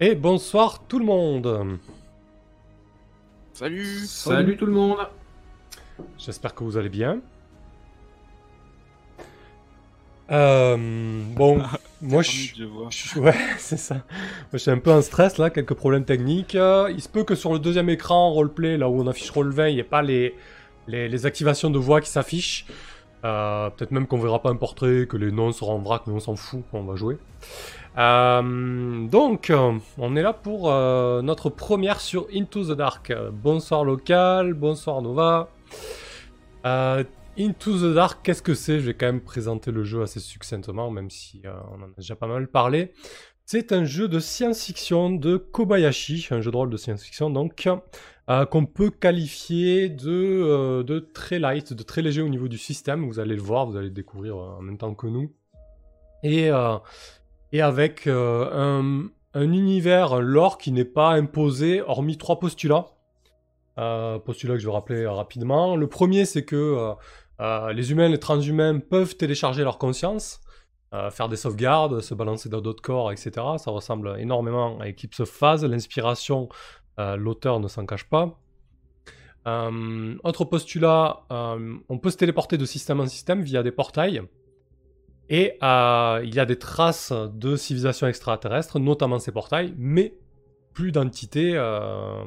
Et bonsoir tout le monde. Salut Salut tout le monde J'espère que vous allez bien. Euh, bon, moi je Ouais, c'est ça. Moi, je suis un peu en stress là, quelques problèmes techniques. Euh, il se peut que sur le deuxième écran roleplay, là où on affiche Roll20, il n'y ait pas les, les, les activations de voix qui s'affichent. Euh, Peut-être même qu'on verra pas un portrait, que les noms seront en vrac, mais on s'en fout, on va jouer. Donc, on est là pour notre première sur Into the Dark. Bonsoir local, bonsoir Nova. Into the Dark, qu'est-ce que c'est? Je vais quand même présenter le jeu assez succinctement, même si euh, on en a déjà pas mal parlé. C'est un jeu de science-fiction de Kobayashi, un jeu de rôle de science-fiction donc, euh, qu'on peut qualifier de, euh, de très light, de très léger au niveau du système. Vous allez le voir, vous allez le découvrir en même temps que nous. Et, et avec un, un univers, un lore qui n'est pas imposé, hormis trois postulats. Euh, postulats que je vais rappeler rapidement. Le premier, c'est que euh, les humains, les transhumains peuvent télécharger leur conscience, euh, faire des sauvegardes, se balancer dans d'autres corps, etc. Ça ressemble énormément à Eclipse Phase. L'inspiration, euh, l'auteur ne s'en cache pas. Autre postulat, on peut se téléporter de système en système via des portails. Et il y a des traces de civilisation extraterrestre, notamment ces portails, mais plus d'entités,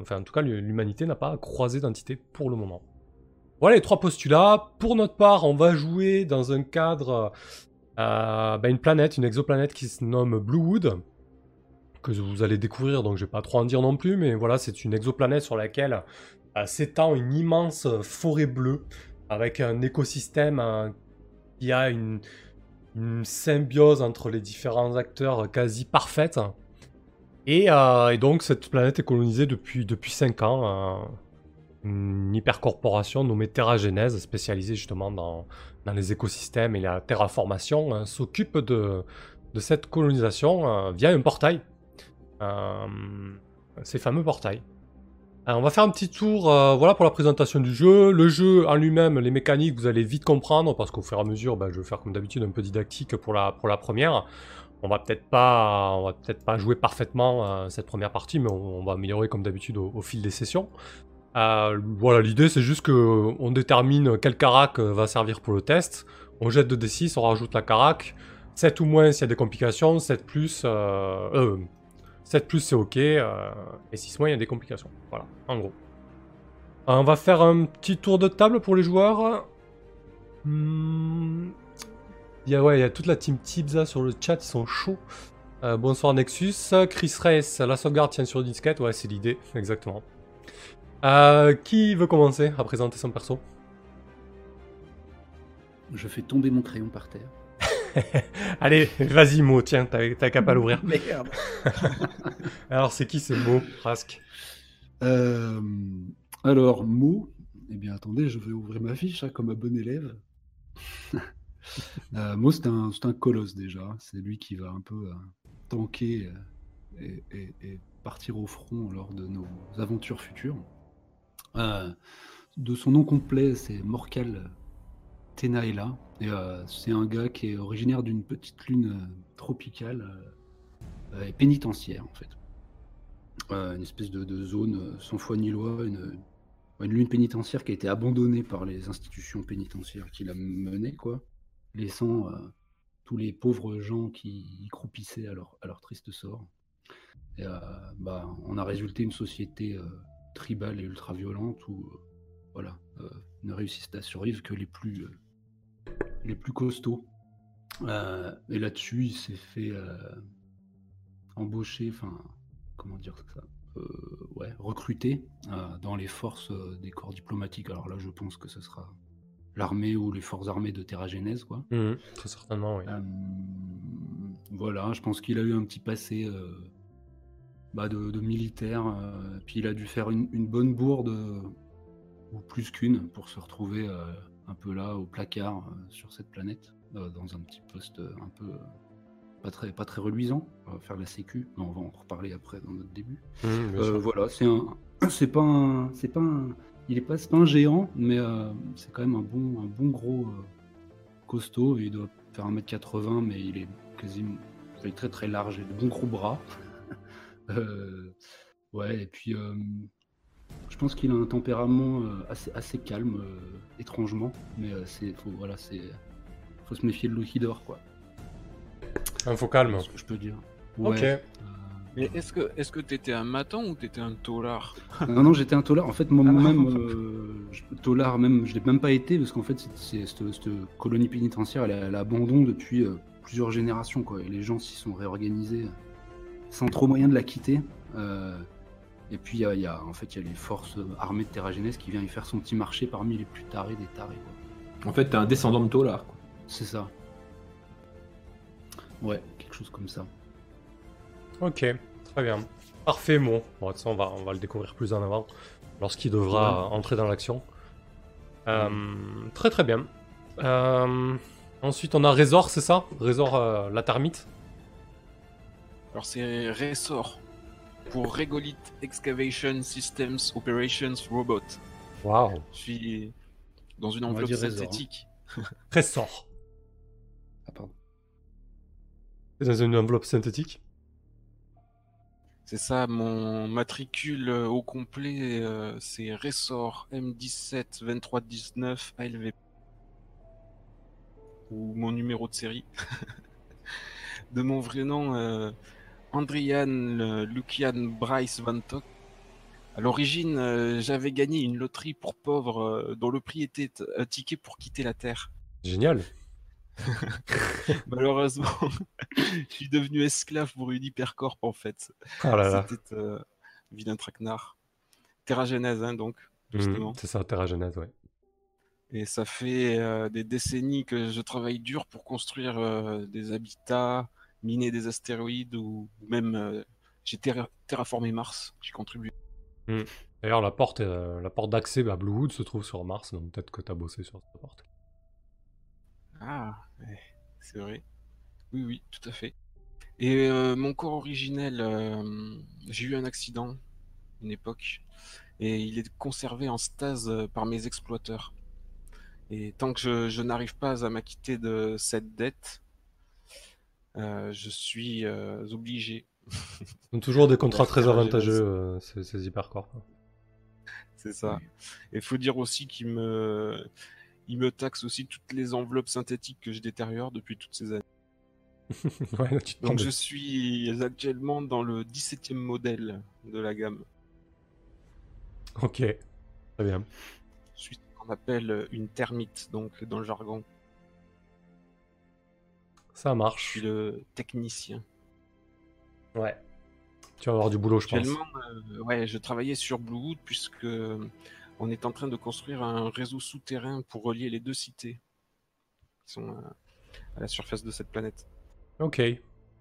enfin en tout cas l'humanité n'a pas croisé d'entités pour le moment. Voilà les trois postulats. Pour notre part, on va jouer dans un cadre, euh, bah, une planète, une exoplanète qui se nomme Bluewood, que vous allez découvrir, donc je vais pas trop en dire non plus, mais voilà, c'est une exoplanète sur laquelle euh, s'étend une immense forêt bleue, avec un écosystème euh, qui a une, symbiose entre les différents acteurs quasi parfaite. Et, euh, donc cette planète est colonisée depuis, depuis 5 ans. Euh, une hypercorporation nommée Terragenèse, spécialisée justement dans, les écosystèmes et la terraformation, hein, s'occupe de, cette colonisation euh, via un portail. Euh, ces fameux portails. Alors, on va faire un petit tour euh, voilà pour la présentation du jeu. Le jeu en lui-même, les mécaniques, vous allez vite comprendre parce qu'au fur et à mesure, bah, je vais faire comme d'habitude un peu didactique pour la, première. On va peut-être pas, va peut-être pas jouer parfaitement euh, cette première partie, mais on, va améliorer comme d'habitude au fil des sessions. Euh, voilà, l'idée c'est juste que on détermine quel carac euh, va servir pour le test. On jette 2d6, on rajoute la carac. 7 ou moins s'il y a des complications, 7 plus, euh, euh, 7 plus c'est ok, et 6 moins il y a des complications. Voilà, en gros. On va faire un petit tour de table pour les joueurs. Hmm. Il y a, ouais, il y a toute la team Tibza sur le chat, ils sont chauds. Bonsoir Nexus. Chris Race, la sauvegarde tient sur une disquette. Ouais, c'est l'idée, exactement. Euh, qui veut commencer à présenter son perso? Je fais tomber mon crayon par terre. Allez, vas-y Mo, tiens, t'as qu'à pas l'ouvrir. Merde Alors c'est qui ce Mo, Rask? Euh, Alors, Mo, eh bien attendez, je vais ouvrir ma fiche hein, comme un bon élève. euh, Mo, c'est un, c'est un colosse déjà. C'est lui qui va un peu euh, tanker et, et- et partir au front lors de nos aventures futures. Euh, de son nom complet, c'est Morcal Tenaela. Euh, c'est un gars qui est originaire d'une petite lune euh, tropicale et pénitentiaire en fait. Une espèce de, zone sans foi ni loi, une, une lune pénitentiaire qui a été abandonnée par les institutions pénitentiaires qui la menaient, quoi, laissant tous les pauvres gens qui y croupissaient à leur, à leur triste sort. Bah, on a résulté une société euh, tribale et ultra-violente où euh, voilà, euh, ne réussissent à survivre que les plus, euh, les plus costauds. Et là-dessus, il s'est fait embaucher, enfin, comment dire ça euh, ouais, recruter euh, dans les forces euh, des corps diplomatiques. Alors là, je pense que ce sera l'armée ou les forces armées de Terragenèse, quoi. Mhm, Très certainement, oui. Voilà, je pense qu'il a eu un petit passé bah, de, de militaire, euh, puis il a dû faire une, une bonne bourde, euh, ou plus qu'une, pour se retrouver euh, un peu là au placard sur cette planète, dans un petit poste un peu pas très, pas très reluisant. Faire la sécu, mais on va en reparler après dans notre début. Mmh, voilà, c'est un, c'est pas un, c'est pas un, il est pas, pas un géant, mais c'est quand même un bon, un bon gros costaud. Il doit faire 1m80, mais il est quasiment, il est très très large et de bons gros bras. Ouais, et puis je pense qu'il a un tempérament assez, assez calme, étrangement, mais c'est, faut, voilà, c'est, faut se méfier de l'eau qui dort, quoi. Un faux calme. ce que je peux dire. Ok. Euh, Mais est-ce que est-ce que t'étais un maton ou t'étais un taulard non, non, j'étais un taulard. En fait, moi-même, euh, taulard, même, je l'ai même pas été parce qu'en fait, c'est, cette, cette colonie pénitentiaire, elle, est à l'abandon depuis euh, plusieurs générations, quoi. Et les gens s'y sont réorganisés sans trop moyen de la quitter. et puis, il y, a, en fait, il y a les forces armées de Terragénès qui viennent y faire son petit marché parmi les plus tarés des tarés, quoi. En fait, t'es un descendant de taulard, quoi. C'est ça. Ouais, quelque chose comme ça. Ok, très bien. Parfait, bon. bon ça, on va, on va le découvrir plus en avant lorsqu'il devra entrer dans l'action. Euh, très très bien. Euh, ensuite, on a Résor, c'est ça? Résor euh, la termite Alors, c'est Ressort pour Regolith Excavation Systems Operations Robot. Waouh Je suis dans une enveloppe Résor, synthétique. Ressort. Ah, pardon. C'est dans une enveloppe synthétique? C'est ça, mon matricule au complet, euh, c'est Ressort M17 2319 ALV. Ou mon numéro de série. de mon vrai nom, euh, Andrian Lucian Bryce Van Tok. À l'origine, euh, j'avais gagné une loterie pour pauvres euh, dont le prix était un ticket pour quitter la Terre. Génial. Malheureusement, je suis devenu esclave pour une hypercorp en fait. Ah là là. C'était euh, vilain traquenard. Terragenèse, hein, donc, Mhm, justement. c'est ça, Terra Genèse, ouais. Et ça fait euh, des décennies que je travaille dur pour construire des habitats, miner des astéroïdes ou même euh, j'ai terra- terraformé Mars. J'ai contribué. D'ailleurs, la porte, euh, la porte d'accès à Bluewood se trouve sur Mars, donc peut-être que tu as bossé sur cette porte. Ah, c'est vrai. Oui, oui, tout à fait. Et euh, mon corps originel, j'ai eu un accident, une époque, et il est conservé en stase par mes exploiteurs. Et tant que je, je n'arrive pas à m'acquitter de cette dette, je suis euh, obligé. Donc toujours des contrats très avantageux, euh, ces, ces hypercorps. C'est ça. Et il faut dire aussi qu'il me, il me taxe aussi toutes les enveloppes synthétiques que je détériore depuis toutes ces années. ouais, Donc je suis actuellement dans le 17e modèle de la gamme. Ok, très bien. Je suis ce qu'on appelle une termite, donc dans le jargon. Ça Je marche. suis le technicien. Ouais. Tu vas avoir du boulot, je pense. Euh, ouais, je travaillais sur Bluewood puisque euh, on est en train de construire un réseau souterrain pour relier les deux cités qui sont euh, à la surface de cette planète. Ok.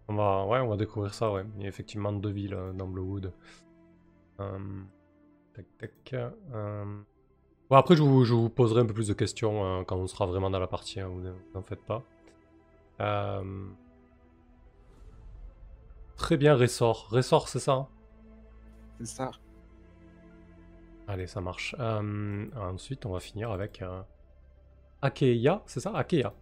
On va, ouais, on va découvrir ça, ouais. Il y a effectivement deux villes euh, dans Bluewood. Euh, Tac, tac. euh, Bon, après, je vous, je vous poserai un peu plus de questions quand on sera vraiment dans la partie, hein, vous n'en faites pas. Euh, Très bien, Ressort. Ressort, c'est ça hein? C'est ça. Allez, ça marche. Euh, ensuite, on va finir avec euh, Akeia, c'est ça? Akeia.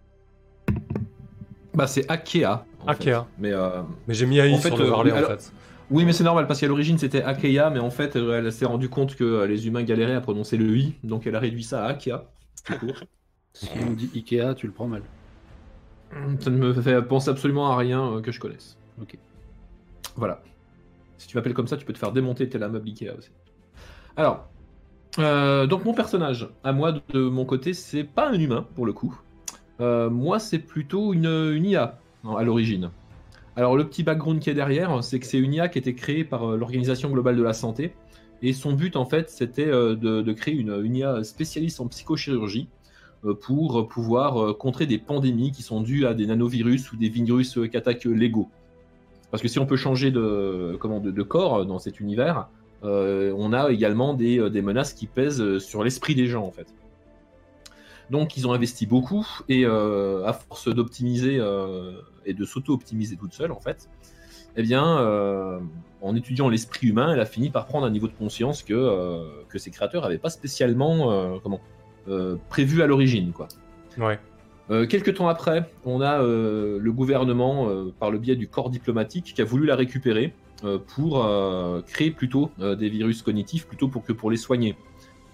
Bah, c'est Akea. Akea. fait. Mais euh, Mais j'ai mis AI En fait, sur le varlet, oui, en alors- fait. oui, mais c'est normal parce qu'à l'origine c'était Akea, mais en fait elle s'est rendue compte que les humains galéraient à prononcer le i, donc elle a réduit ça à Akea. court. Si on dit Ikea, tu le prends mal. Ça ne me fait penser absolument à rien euh, que je connaisse. Ok. Voilà. Si tu m'appelles comme ça, tu peux te faire démonter tel un meuble Ikea aussi. Alors, euh, donc mon personnage, à moi de, de mon côté, c'est pas un humain pour le coup. Euh, moi, c'est plutôt une, une IA à l'origine. Alors, le petit background qui est derrière, c'est que c'est une IA qui a été créée par l'Organisation Globale de la Santé. Et son but, en fait, c'était de, de créer une, une IA spécialiste en psychochirurgie pour pouvoir euh, contrer des pandémies qui sont dues à des nanovirus ou des virus euh, qui attaquent l'ego. Parce que si on peut changer de, comment, de, corps dans cet univers, euh, on a également des, euh, menaces qui pèsent euh, sur l'esprit des gens, en fait. Donc ils ont investi beaucoup et euh, à force d'optimiser euh, et de s'auto-optimiser toute seule en fait, eh bien euh, en étudiant l'esprit humain, elle a fini par prendre un niveau de conscience que, euh, que ses créateurs n'avaient pas spécialement euh, comment, euh, prévu à l'origine. quoi. Ouais. Euh, quelques temps après, on a euh, le gouvernement, euh, par le biais du corps diplomatique, qui a voulu la récupérer euh, pour euh, créer plutôt euh, des virus cognitifs plutôt pour que pour les soigner.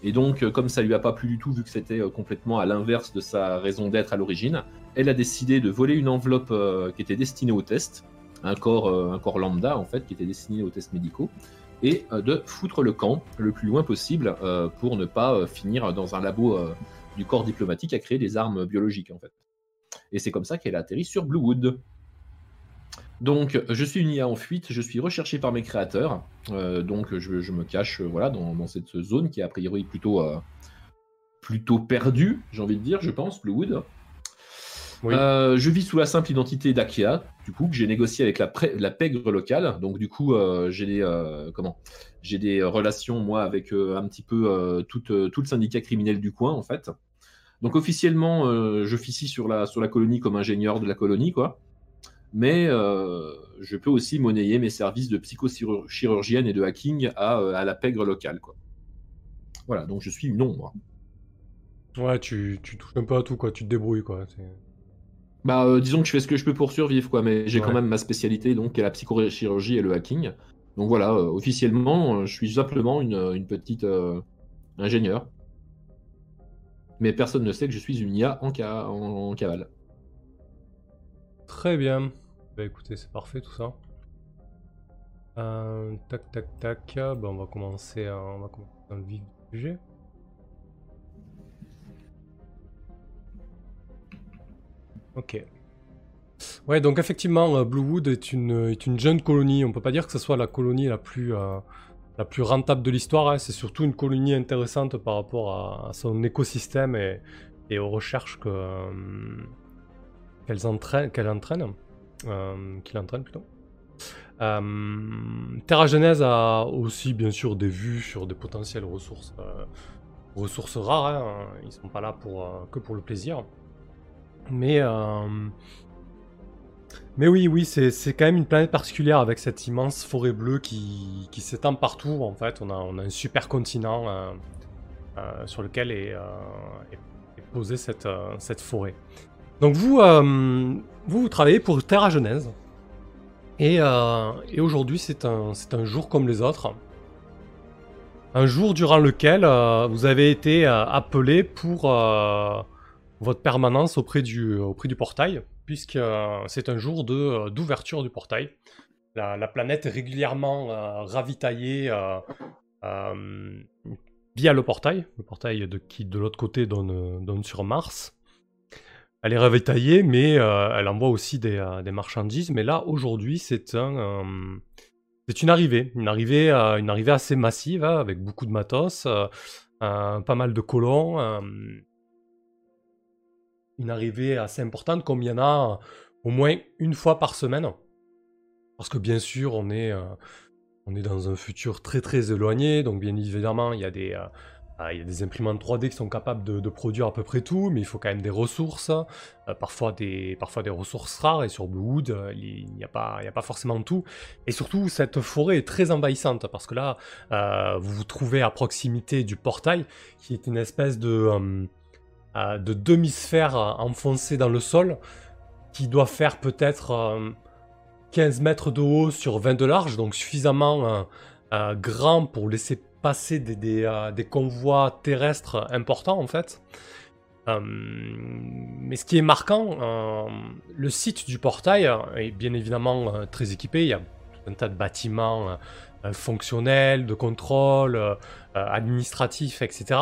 Et donc, euh, comme ça lui a pas plu du tout, vu que c'était euh, complètement à l'inverse de sa raison d'être à l'origine, elle a décidé de voler une enveloppe euh, qui était destinée aux tests, un corps, euh, un corps lambda en fait, qui était destiné aux tests médicaux, et euh, de foutre le camp le plus loin possible euh, pour ne pas euh, finir dans un labo du corps diplomatique à créer des armes biologiques en fait. Et c'est comme ça qu'elle a atterri sur Bluewood. Donc, je suis une IA en fuite, je suis recherché par mes créateurs, donc je, me cache voilà, dans, cette zone qui est a priori plutôt, plutôt perdue, j'ai envie de dire, je pense, Bluewood. Oui. Euh, je vis sous la simple identité d'Akia, du coup, que j'ai négocié avec la, la pègre locale. Donc, du coup, euh, j'ai des, euh, comment j'ai des relations, moi, avec un petit peu tout, tout le syndicat criminel du coin, en fait. Donc, officiellement, j'officie sur la, sur la colonie comme ingénieur de la colonie, quoi. Mais je peux aussi monnayer mes services de psychochirurgienne et de hacking à, à la pègre locale, quoi. Voilà, donc je suis une ombre. Ouais, tu, tu touches un peu à tout, quoi. Tu te débrouilles, quoi. Bah, euh, disons que je fais ce que je peux pour survivre, quoi, mais j'ai quand même ma spécialité, donc, qui est la psychochirurgie et le hacking. Donc voilà, euh, officiellement, euh, je suis simplement une, une petite ingénieure. Mais personne ne sait que je suis une IA en, ca- en, en cavale. Très bien. Bah écoutez, c'est parfait tout ça. Tac, tac, tac. Bah, on va commencer, à- on va commencer dans le vif du sujet. Ok. Ouais, donc effectivement, euh, Bluewood est une, est une jeune colonie. On peut pas dire que ce soit la colonie la plus, euh, la plus rentable de l'histoire. hein. C'est surtout une colonie intéressante par rapport à, son écosystème et, et aux recherches que, euh, qu'elle entraîne, euh, qu'il entraîne plutôt. Euh, Terra Genèse a aussi bien sûr des vues sur des potentielles ressources, euh, ressources rares. hein. Ils sont pas là pour, euh, que pour le plaisir. Mais, euh, mais oui, oui, c'est quand même une planète particulière avec cette immense forêt bleue qui, qui s'étend partout. En fait, on a, on a un super continent euh, euh, sur lequel est, est- posée cette, cette forêt. Donc vous, vous, travaillez pour Terra Genèse. Et, et aujourd'hui, c'est un, un jour comme les autres. Un jour durant lequel vous avez été appelé pour votre permanence auprès du, auprès du portail, puisque euh, c'est un jour de, euh, d'ouverture du portail. La, la planète est régulièrement euh, ravitaillée euh, euh, via le portail, le portail de, qui de l'autre côté donne, donne sur Mars. Elle est ravitaillée, mais euh, elle envoie aussi des, euh, des marchandises. Mais là, aujourd'hui, c'est un, euh, c'est une arrivée, une arrivée, euh, une arrivée assez massive, hein, avec beaucoup de matos, euh, euh, pas mal de colons, euh, une arrivée assez importante, comme il y en a au moins une fois par semaine. Parce que bien sûr, on est, euh, on est dans un futur très très éloigné, donc bien évidemment, il y a des, euh, ah, il y a des imprimantes 3D qui sont capables de, produire à peu près tout, mais il faut quand même des ressources, euh, parfois, des, parfois des ressources rares, et sur Bluewood, euh, il n'y a, pas- il y a pas forcément tout. Et surtout, cette forêt est très envahissante, parce que là, euh, vous vous trouvez à proximité du portail, qui est une espèce de, euh, euh, de demi-sphère euh, enfoncée dans le sol, qui doit faire peut-être euh, 15 mètres de haut sur 20 de large, donc suffisamment euh, euh, grand pour laisser passer des, des, euh, convois terrestres importants en fait. Euh, mais ce qui est marquant, euh, le site du portail euh, est bien évidemment euh, très équipé. Il y a un tas de bâtiments euh, euh, fonctionnels, de contrôle, euh, euh, administratifs, etc.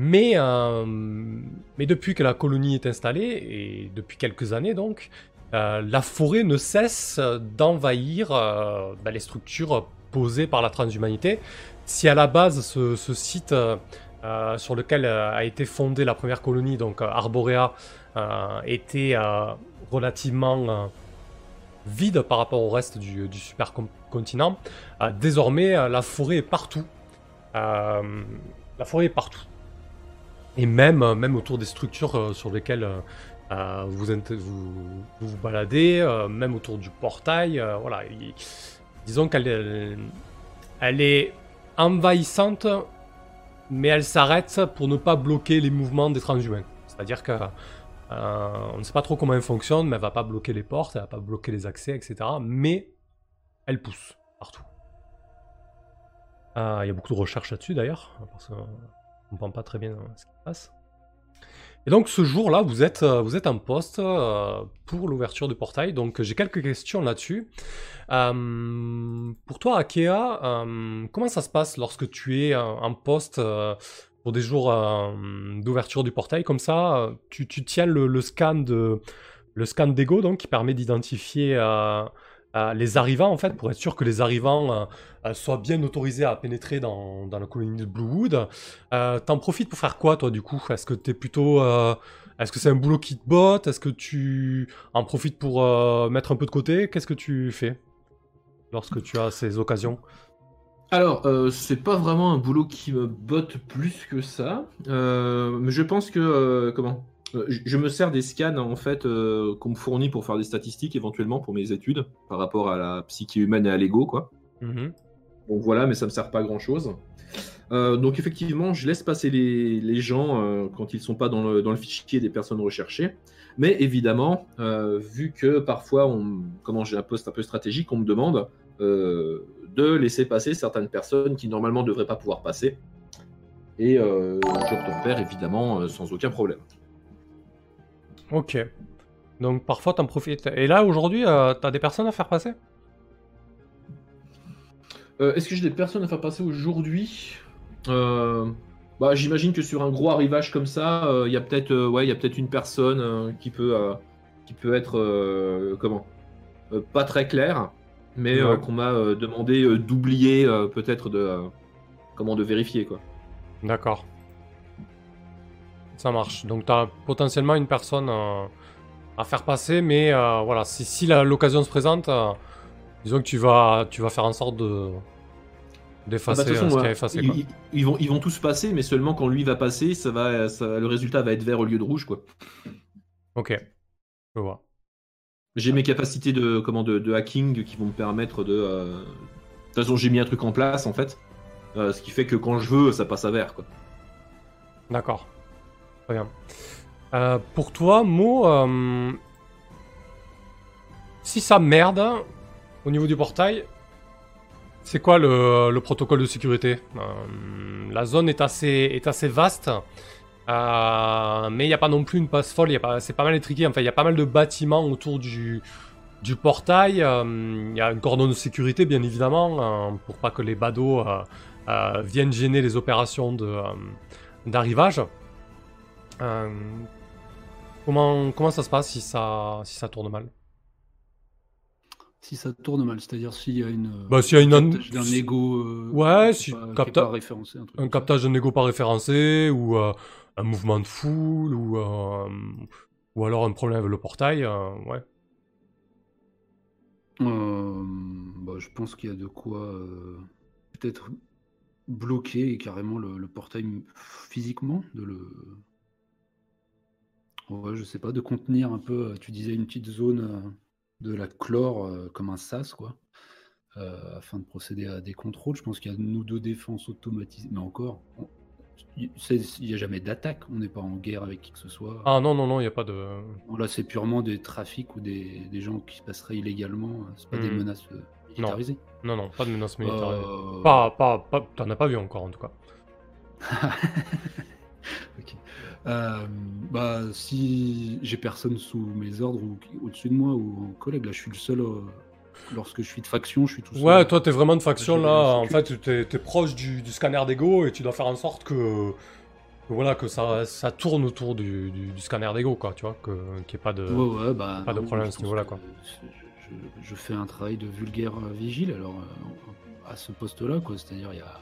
Mais, euh, mais depuis que la colonie est installée, et depuis quelques années donc, euh, la forêt ne cesse d'envahir euh, bah, les structures posées par la transhumanité. Si à la base ce, site sur lequel a été fondée la première colonie, donc Arborea, était relativement vide par rapport au reste du, du supercontinent, désormais la forêt est partout. La forêt est partout. Et même, euh, même autour des structures euh, sur lesquelles euh, vous, vous, baladez, même autour du portail, voilà. il- disons qu'elle est- envahissante, mais elle s'arrête pour ne pas bloquer les mouvements des transhumains. C'est-à-dire que euh, on ne sait pas trop comment elle fonctionne, mais elle va pas bloquer les portes, elle va pas bloquer les accès, etc. Mais elle pousse partout. Il y a beaucoup de recherches là-dessus d'ailleurs, qu'on ne comprend pas très bien euh, ce qui se passe. Et donc ce jour-là, vous êtes, euh, vous êtes en poste euh, pour l'ouverture du portail. Donc j'ai quelques questions là-dessus. Euh, pour toi, Akea, comment ça se passe lorsque tu es en poste pour des jours d'ouverture du portail? Comme ça tu, tiens le, le scan d'ego qui permet d'identifier euh, les arrivants en fait pour être sûr que les arrivants euh, euh, soient bien autorisés à pénétrer dans, la colonie de Bluewood. T'en profites pour faire quoi toi du coup? Est-ce que t'es plutôt est-ce que c'est un boulot qui te botte? Est-ce que tu en profites pour mettre un peu de côté? Qu'est-ce que tu fais lorsque tu as ces occasions? Alors, c'est pas vraiment un boulot qui me botte plus que ça, mais je pense que comment? Je je me sers des scans en fait euh, qu'on me fournit pour faire des statistiques éventuellement pour mes études par rapport à la psyché humaine et à l'ego quoi. Mhm. Donc voilà, mais ça me sert pas à grand chose. donc effectivement, je laisse passer les, les gens euh, quand ils sont pas dans le, dans le fichier des personnes recherchées. Mais évidemment, euh, vu que parfois, on, comment j'ai un poste un peu stratégique, on me demande euh, de laisser passer certaines personnes qui normalement ne devraient pas pouvoir passer. Et euh, j'obtempère évidemment euh, sans aucun problème. Ok. Donc parfois t'en profites. Et là aujourd'hui, euh, t'as des personnes à faire passer? Euh, Est-ce que j'ai des personnes à faire passer aujourd'hui? Euh, bah, J'imagine que sur un gros arrivage comme ça, il y a peut-être ouais, il y a peut-être une personne qui, peut, qui peut être comment? Pas très claire, mais Ouais. qu'on m'a demandé d'oublier, peut-être de comment de vérifier quoi. D'accord. Ça marche. Donc t'as potentiellement une personne euh, à faire passer, mais euh, voilà, si, si l'occasion se présente, euh, disons que tu vas, tu vas faire en sorte de Ah bah, d'effacer euh, façon, ce qui est effacé. ils, quoi. ils- ils vont, ils vont tous passer, mais seulement quand lui va passer, ça va, ça- le résultat va être vert au lieu de rouge quoi. Ok. Je vois. J'ai mes capacités de, comment, de, de hacking qui vont me permettre de. euh, De toute façon, j'ai mis un truc en place en fait. Euh, ce qui fait que quand je veux, ça passe à vert. Quoi. D'accord. Euh, pour toi, Mo, euh, si ça merde au niveau du portail, c'est quoi le, le protocole de sécurité? Euh, La zone est assez, est assez vaste, mais il n'y a pas non plus une passe folle, c'est pas mal étriqué, enfin il y a pas mal de bâtiments autour du, du portail, il y a une cordon de sécurité bien évidemment, pour pas que les badauds viennent gêner les opérations d'arrivage. Euh, comment, comment ça se passe si ça, si ça tourne mal Si ça tourne mal, c'est-à-dire s'il y a une. Bah, s'il y a une an- captage d'un ego. euh, Ouais, si- pas- capta- référencé, un truc Un captage de négo pas référencé, ou euh, un mouvement de foule, ou, euh, ou alors un problème avec le portail, euh, ouais. Euh, bah, je pense qu'il y a de quoi euh, peut-être bloquer carrément le, le portail physiquement, de le. Ouais, je sais pas, de contenir un peu, euh, tu disais une petite zone euh, de la chlore euh, comme un sas, quoi, euh, afin de procéder à des contrôles. Je pense qu'il y a nous deux défenses automatisées, mais encore, il n'y a jamais d'attaque, on n'est pas en guerre avec qui que ce soit. Ah non, non, non, il n'y a pas de... Bon, Là, c'est purement des trafics ou des, des gens qui passeraient illégalement. C'est pas des Hmm. menaces euh, militarisées. Non, non, pas de menace militaire. Euh, Pas, pas, pas, t'en as pas vu encore, en tout cas. Ok. Euh, bah, si j'ai personne sous mes ordres ou au-dessus de moi ou en collègue, là, je suis le seul. euh, lorsque je suis de faction, je suis tout seul. Ouais, toi, t'es vraiment de faction, là. En fait, t'es, t'es proche du, du scanner d'ego, et tu dois faire en sorte que... que voilà, que ça, ça tourne autour du, du, du scanner d'ego, quoi, tu vois, que, qu'il n'y ait pas de... Ouais, ouais, bah, pas de problème à ce niveau-là, quoi. Je, je- fais un travail de vulgaire euh, vigile, alors euh, à ce poste-là, quoi. C'est-à-dire, il y a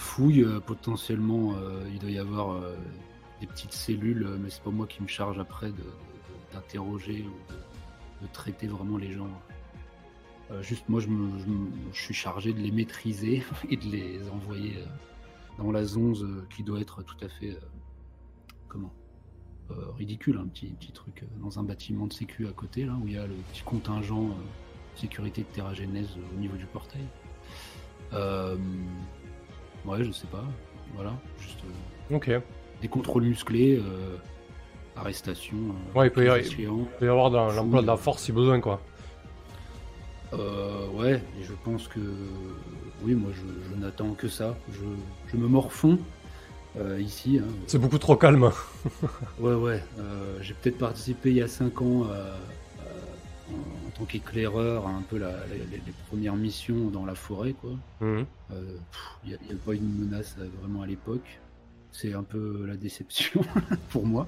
fouille, euh, potentiellement, euh, il doit y avoir euh, des petites cellules, mais c'est pas moi qui me charge après d'interroger ou de, traiter vraiment les gens. Juste, moi, je, me- suis chargé de les maîtriser et de les envoyer dans la zone euh, qui doit être tout à fait comment ridicule, un petit, petit truc dans un bâtiment de sécu à côté, là, où il y a le petit contingent sécurité de Terra Genèse au niveau du portail. Ouais, je sais pas. Voilà, juste euh, Ok. Il des contrôles musclés, euh, arrestation. euh, Ouais, il peut y avoir- d'échéant. peut y avoir dans l'emploi de la force si besoin, quoi. Euh, ouais, et je pense que oui, moi je, je n'attends que ça. Je, je me morfonds euh, ici. hein. C'est beaucoup trop calme. Ouais, ouais. euh, J'ai peut-être participé il y a 5 ans à- en, tant qu'éclaireur un peu la- la- les, premières missions dans la forêt, quoi. Mhm. Euh, Il n'y a, il y a pas une menace euh, vraiment à l'époque. C'est un peu la déception pour moi.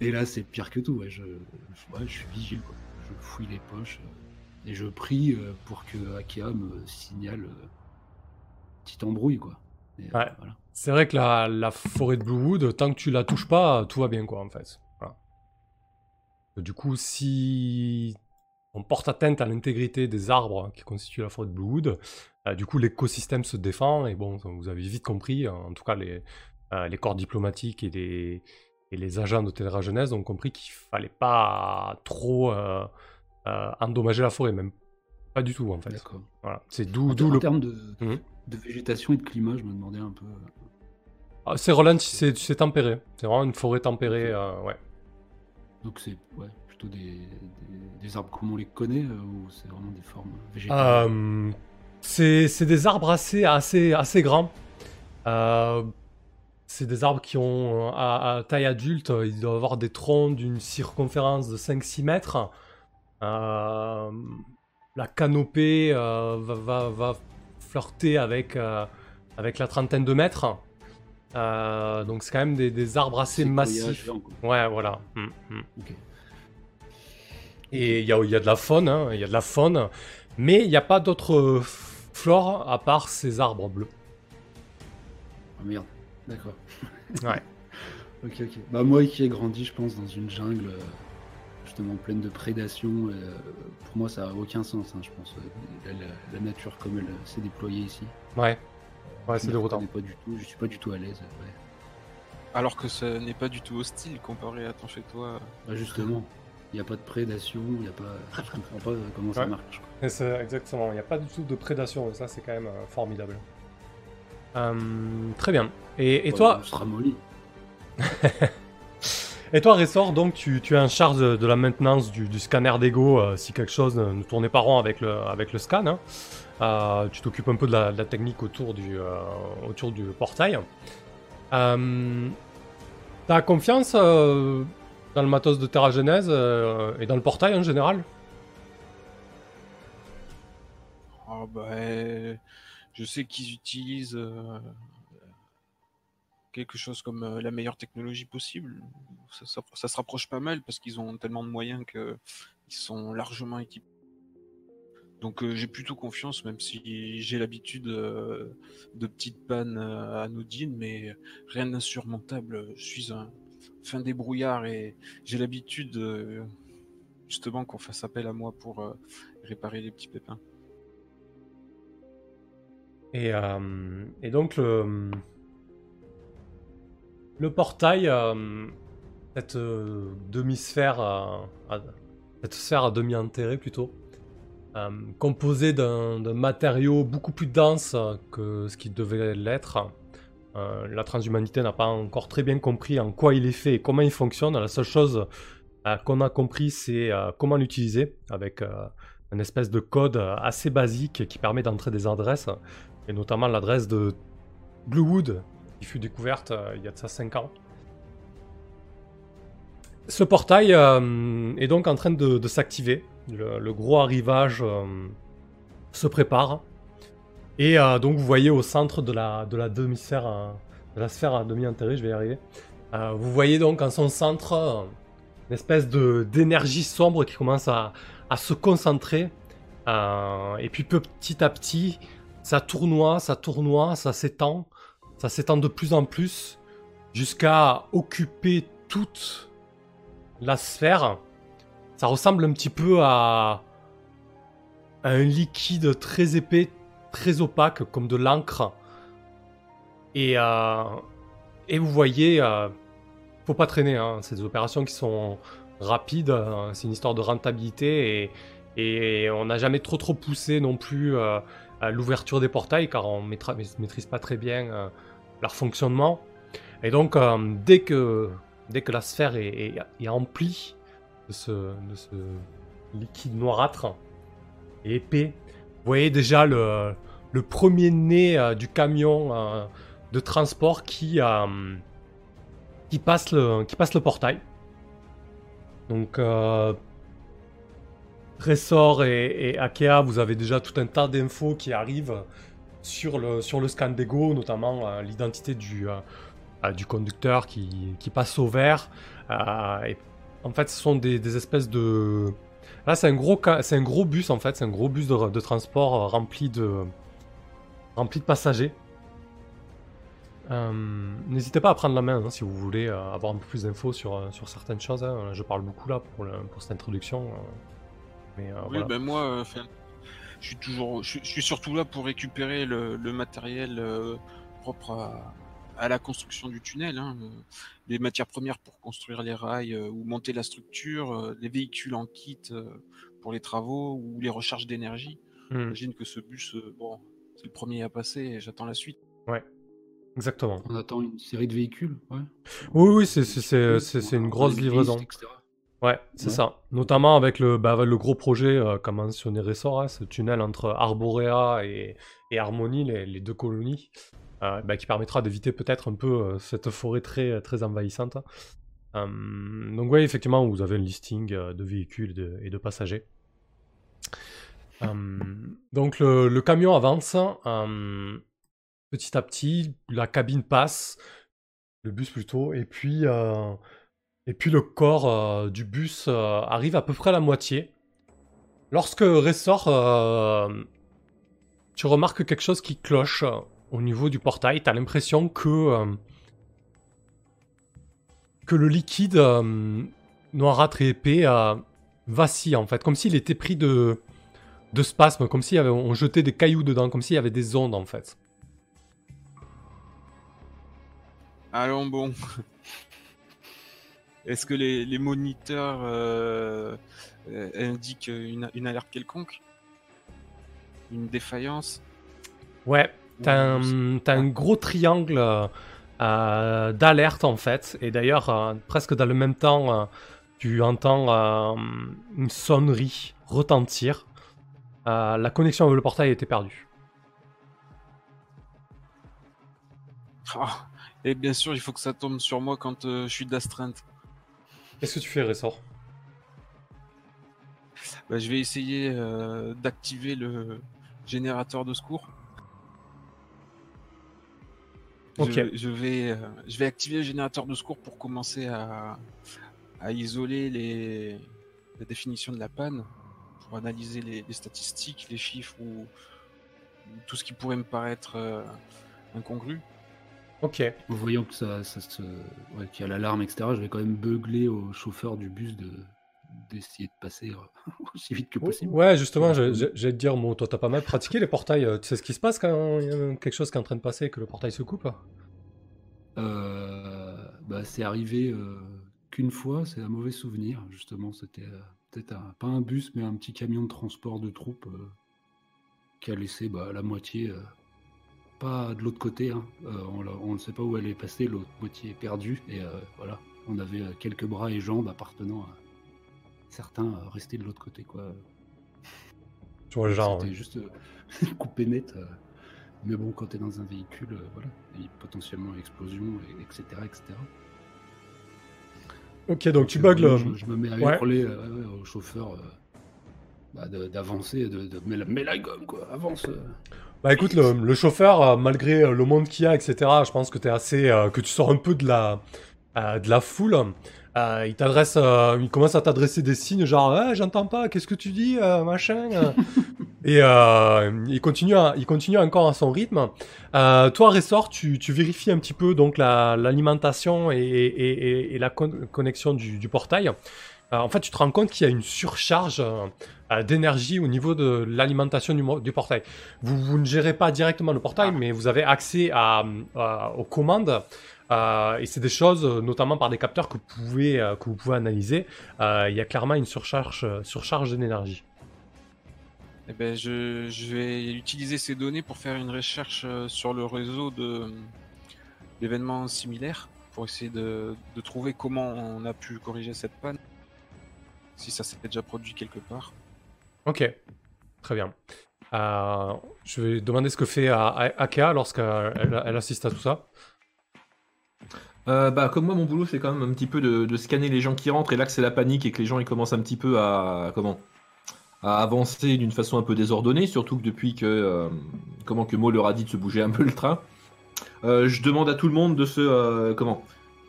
Et là, c'est pire que tout. Ouais. Je, je- ouais, je suis vigile. Quoi. Je fouille les poches euh, et je prie pour que Akea me signale euh, petite embrouille. Quoi. Et, Ouais. voilà. C'est vrai que la, la forêt de Bluewood, tant que tu la touches pas, tout va bien, quoi, en fait. Du coup, si on porte atteinte à l'intégrité des arbres qui constituent la forêt de Bluewood, euh, du coup, l'écosystème se défend, et bon, vous avez vite compris, en tout cas, les, euh, les corps diplomatiques et les, et les agents de Terra Genèse ont compris qu'il fallait pas trop euh, endommager la forêt, même pas du tout, en fait. D'accord. Voilà. C'est d'où En, d'où en le termes de, Mhm. de végétation et de climat, je me demandais un peu. Ah, c'est ralenti, c'est c'est tempéré. C'est vraiment une forêt tempérée, ouais. Donc c'est plutôt des, des, arbres comme on les connaît euh, ou c'est vraiment des formes végétales Euh, c'est des arbres assez, assez, assez grands. Euh, c'est des arbres qui ont, à, à taille adulte, ils doivent avoir des troncs d'une circonférence de 5-6 mètres. La canopée va, va, va flirter avec, avec la trentaine de mètres. Euh, donc c'est quand même des, des arbres assez massifs. Ouais, voilà. Mm, mm. Et il y a, il y a de la faune, hein, il y a de la faune, mais il n'y a pas d'autre flore à part ces arbres bleus. Ah merde, d'accord. Ouais. Ok, ok. Bah moi qui ai grandi, je pense, dans une jungle euh, justement pleine de prédation, euh, pour moi ça a aucun sens, hein, je pense. La, la- la nature comme elle s'est déployée ici. Ouais. Ouais, c'est déroutant. pas du tout, je suis pas du tout à l'aise. ouais. Alors que ce n'est pas du tout hostile comparé à ton chez toi. Bah justement, il n'y a pas de prédation, il n'y a pas. Je comprends pas comment ça marche. quoi. Et c'est- exactement, il n'y a pas du tout de prédation, et ça c'est quand même euh, formidable. Euh, très bien. Et, et Ouais, toi, On sera molli. et toi, Ressort, donc tu, tu es en charge de, de la maintenance du, du scanner d'ego euh, si quelque chose ne, ne tournait pas rond avec le, avec le scan. hein. Euh, tu t'occupes un peu de la, technique autour du, euh, autour du portail. Euh, T'as confiance euh, dans le matos de Terra Genèse et dans le portail en général? Ah euh, je sais qu'ils utilisent quelque chose comme la meilleure technologie possible. Ça, se rapproche pas mal parce qu'ils ont tellement de moyens que ils sont largement équipés. Donc euh, j'ai plutôt confiance, même si j'ai l'habitude euh, de petites pannes euh, anodines, mais rien d'insurmontable. Je suis un fin débrouillard et j'ai l'habitude euh, justement qu'on fasse appel à moi pour réparer les petits pépins. Et, donc le, portail, cette demi-sphère, à- cette sphère à demi enterrée plutôt, euh, composée d'un matériau beaucoup plus dense que ce qui devait l'être. Euh, la transhumanité n'a pas encore très bien compris en quoi il est fait et comment il fonctionne. La seule chose euh, qu'on a compris, c'est comment l'utiliser avec une espèce de code assez basique qui permet d'entrer des adresses et notamment l'adresse de Bluewood, qui fut découverte il y a de ça 5 ans. Ce portail est donc en train de s'activer. Le, gros arrivage euh, se prépare. Et euh, donc vous voyez au centre de la, de la demi-sphère, euh, de la sphère à demi enterrée, je vais y arriver. vous voyez donc en son centre une espèce de d'énergie sombre qui commence à, se concentrer. Et puis petit à petit, ça tournoie, ça tournoie, ça s'étend, ça s'étend de plus en plus jusqu'à occuper toute la sphère. Ça ressemble un petit peu à, un liquide très épais, très opaque, comme de l'encre. Et, euh, et vous voyez euh, faut pas traîner. Hein. C'est des opérations qui sont rapides. hein. C'est une histoire de rentabilité et, et on n'a jamais trop trop poussé non plus euh, l'ouverture des portails car on ne maîtrise pas très bien euh, leur fonctionnement. Et donc, dès, que, dès que la sphère est, est, est de ce, de ce liquide noirâtre et épais, vous voyez déjà le, le premier nez euh, du camion euh, de transport qui, euh, qui, passe le, qui passe le portail. Donc, Ressort et, et Akea, vous avez déjà tout un tas d'infos qui arrivent sur le, sur le scan d'ego, notamment l'identité du, du conducteur qui, qui passe au vert. Et en fait, ce sont des, des espèces de. Là, c'est un, gros c'est un gros bus, en fait. C'est un gros bus de, de transport euh, rempli de, rempli de passagers. Euh, N'hésitez pas à prendre la main hein, si vous voulez euh, avoir un peu plus d'infos sur, sur certaines choses. hein. Je parle beaucoup là pour, le- pour cette introduction. Mais euh, Oui, voilà. ben moi, je suis toujours, je, suis- surtout là pour récupérer le, le matériel propre à, à la construction du tunnel, hein, euh, les matières premières pour construire les rails euh, ou monter la structure, euh, les véhicules en kit euh, pour les travaux ou les recharges d'énergie. Hmm, J'imagine que ce bus, euh, bon, c'est le premier à passer et j'attends la suite. exactement. On attend une série de véhicules, ouais. Oui, oui, c'est- c'est- c'est c'est- c'est une grosse livraison. etc. Ouais, c'est Ouais. ça. Notamment avec le, bah, le gros projet euh, qu'a mentionné Ressort, hein, ce tunnel entre Arborea et, et Harmonie, les, les deux colonies, euh, bah, qui permettra d'éviter peut-être un peu euh, cette forêt très, très envahissante. Euh, donc oui, effectivement, vous avez un listing euh, de véhicules et de, passagers. Euh, donc le, camion avance, euh, petit à petit, la cabine passe, le bus plutôt, et puis... euh, et puis le corps euh, du bus euh, arrive à peu près à la moitié. Lorsque ressort, euh, tu remarques quelque chose qui cloche euh, au niveau du portail. T'as l'impression que euh, que le liquide euh, noirâtre et épais euh, vacille en fait, comme s'il était pris de de spasmes, comme si on jetait des cailloux dedans, comme s'il y avait des ondes en fait. Allons bon. Est-ce que les, les moniteurs indiquent une, une alerte quelconque? Une défaillance? Ouais, T'as un, gros triangle euh, euh, d'alerte en fait, et d'ailleurs, euh, presque dans le même temps, euh, tu entends euh, une sonnerie retentir. Euh, la connexion avec le portail était perdue. Ah, Et bien sûr, il faut que ça tombe sur moi quand euh, je suis d'astreinte. Qu'est-ce que tu fais, Ressort? Bah, je vais essayer euh, d'activer le générateur de secours. Je, je vais, euh, je vais activer le générateur de secours pour commencer à, à isoler les, la définition de la panne, pour analyser les, les statistiques, les chiffres ou, ou tout ce qui pourrait me paraître euh, incongru. Ok. Voyant que ça, ça se... ouais, qu'il y a l'alarme, etc., je vais quand même beugler au chauffeur du bus de d'essayer de passer euh, aussi vite que possible. Ouais, justement, je- j'allais te dire, bon, toi, t'as pas mal pratiqué les portails. euh, Tu sais ce qui se passe quand il y a quelque chose qui est en train de passer et que le portail se coupe Euh, bah, c'est arrivé euh, qu'une fois, c'est un mauvais souvenir, justement. C'était euh, peut-être un- pas un bus, mais un petit camion de transport de troupes euh, qui a laissé bah, la moitié, euh, pas de l'autre côté, hein. Euh, on, ne sait pas où elle est passée, l'autre moitié est perdue, et euh, voilà, on avait euh, quelques bras et jambes appartenant à certains euh, restés de l'autre côté, quoi. Tu vois le genre. C'était ouais. juste euh, coupé net. euh. Mais bon, quand tu es dans un véhicule, euh, voilà, il y a potentiellement explosion, et- etc., etc. Ok, donc tu bugs le. je, je me mets à hurler ouais, au chauffeur euh, bah, d'avancer, de, de, la, mets la gomme, quoi, avance. Bah écoute, le, le chauffeur, malgré le monde qu'il y a, etc., je pense que t'es assez, que tu sors un peu de la, de la foule. Euh, il t'adresse, euh, il commence à t'adresser des signes genre, Ah, j'entends pas, qu'est-ce que tu dis, euh, machin. Et il continue, à- il continue encore à son rythme. Toi, Ressort, tu, tu vérifies un petit peu donc la- l'alimentation et, et- et- et la con- connexion du, du portail. En fait, tu te rends compte qu'il y a une surcharge d'énergie au niveau de l'alimentation du, portail. Vous, vous ne gérez pas directement le portail, mais vous avez accès à, à- aux commandes Euh, et c'est des choses, euh, notamment par des capteurs que vous pouvez, euh, que vous pouvez analyser. Euh, Il y a clairement une surcharge, surcharge d'énergie. Eh ben, je, je vais utiliser ces données pour faire une recherche sur le réseau d'événements similaires pour essayer de, de trouver comment on a pu corriger cette panne. Si ça s'est déjà produit quelque part. Ok, très bien. Je vais demander ce que fait A- A- Akea lorsqu'elle elle assiste à tout ça. Euh, bah, comme moi, mon boulot, c'est quand même un petit peu de, scanner les gens qui rentrent, et là que c'est la panique et que les gens ils commencent un petit peu à comment à avancer d'une façon un peu désordonnée, surtout que depuis que euh, comment que Mo leur a dit de se bouger un peu le train, euh, je demande à tout le monde de se euh, comment.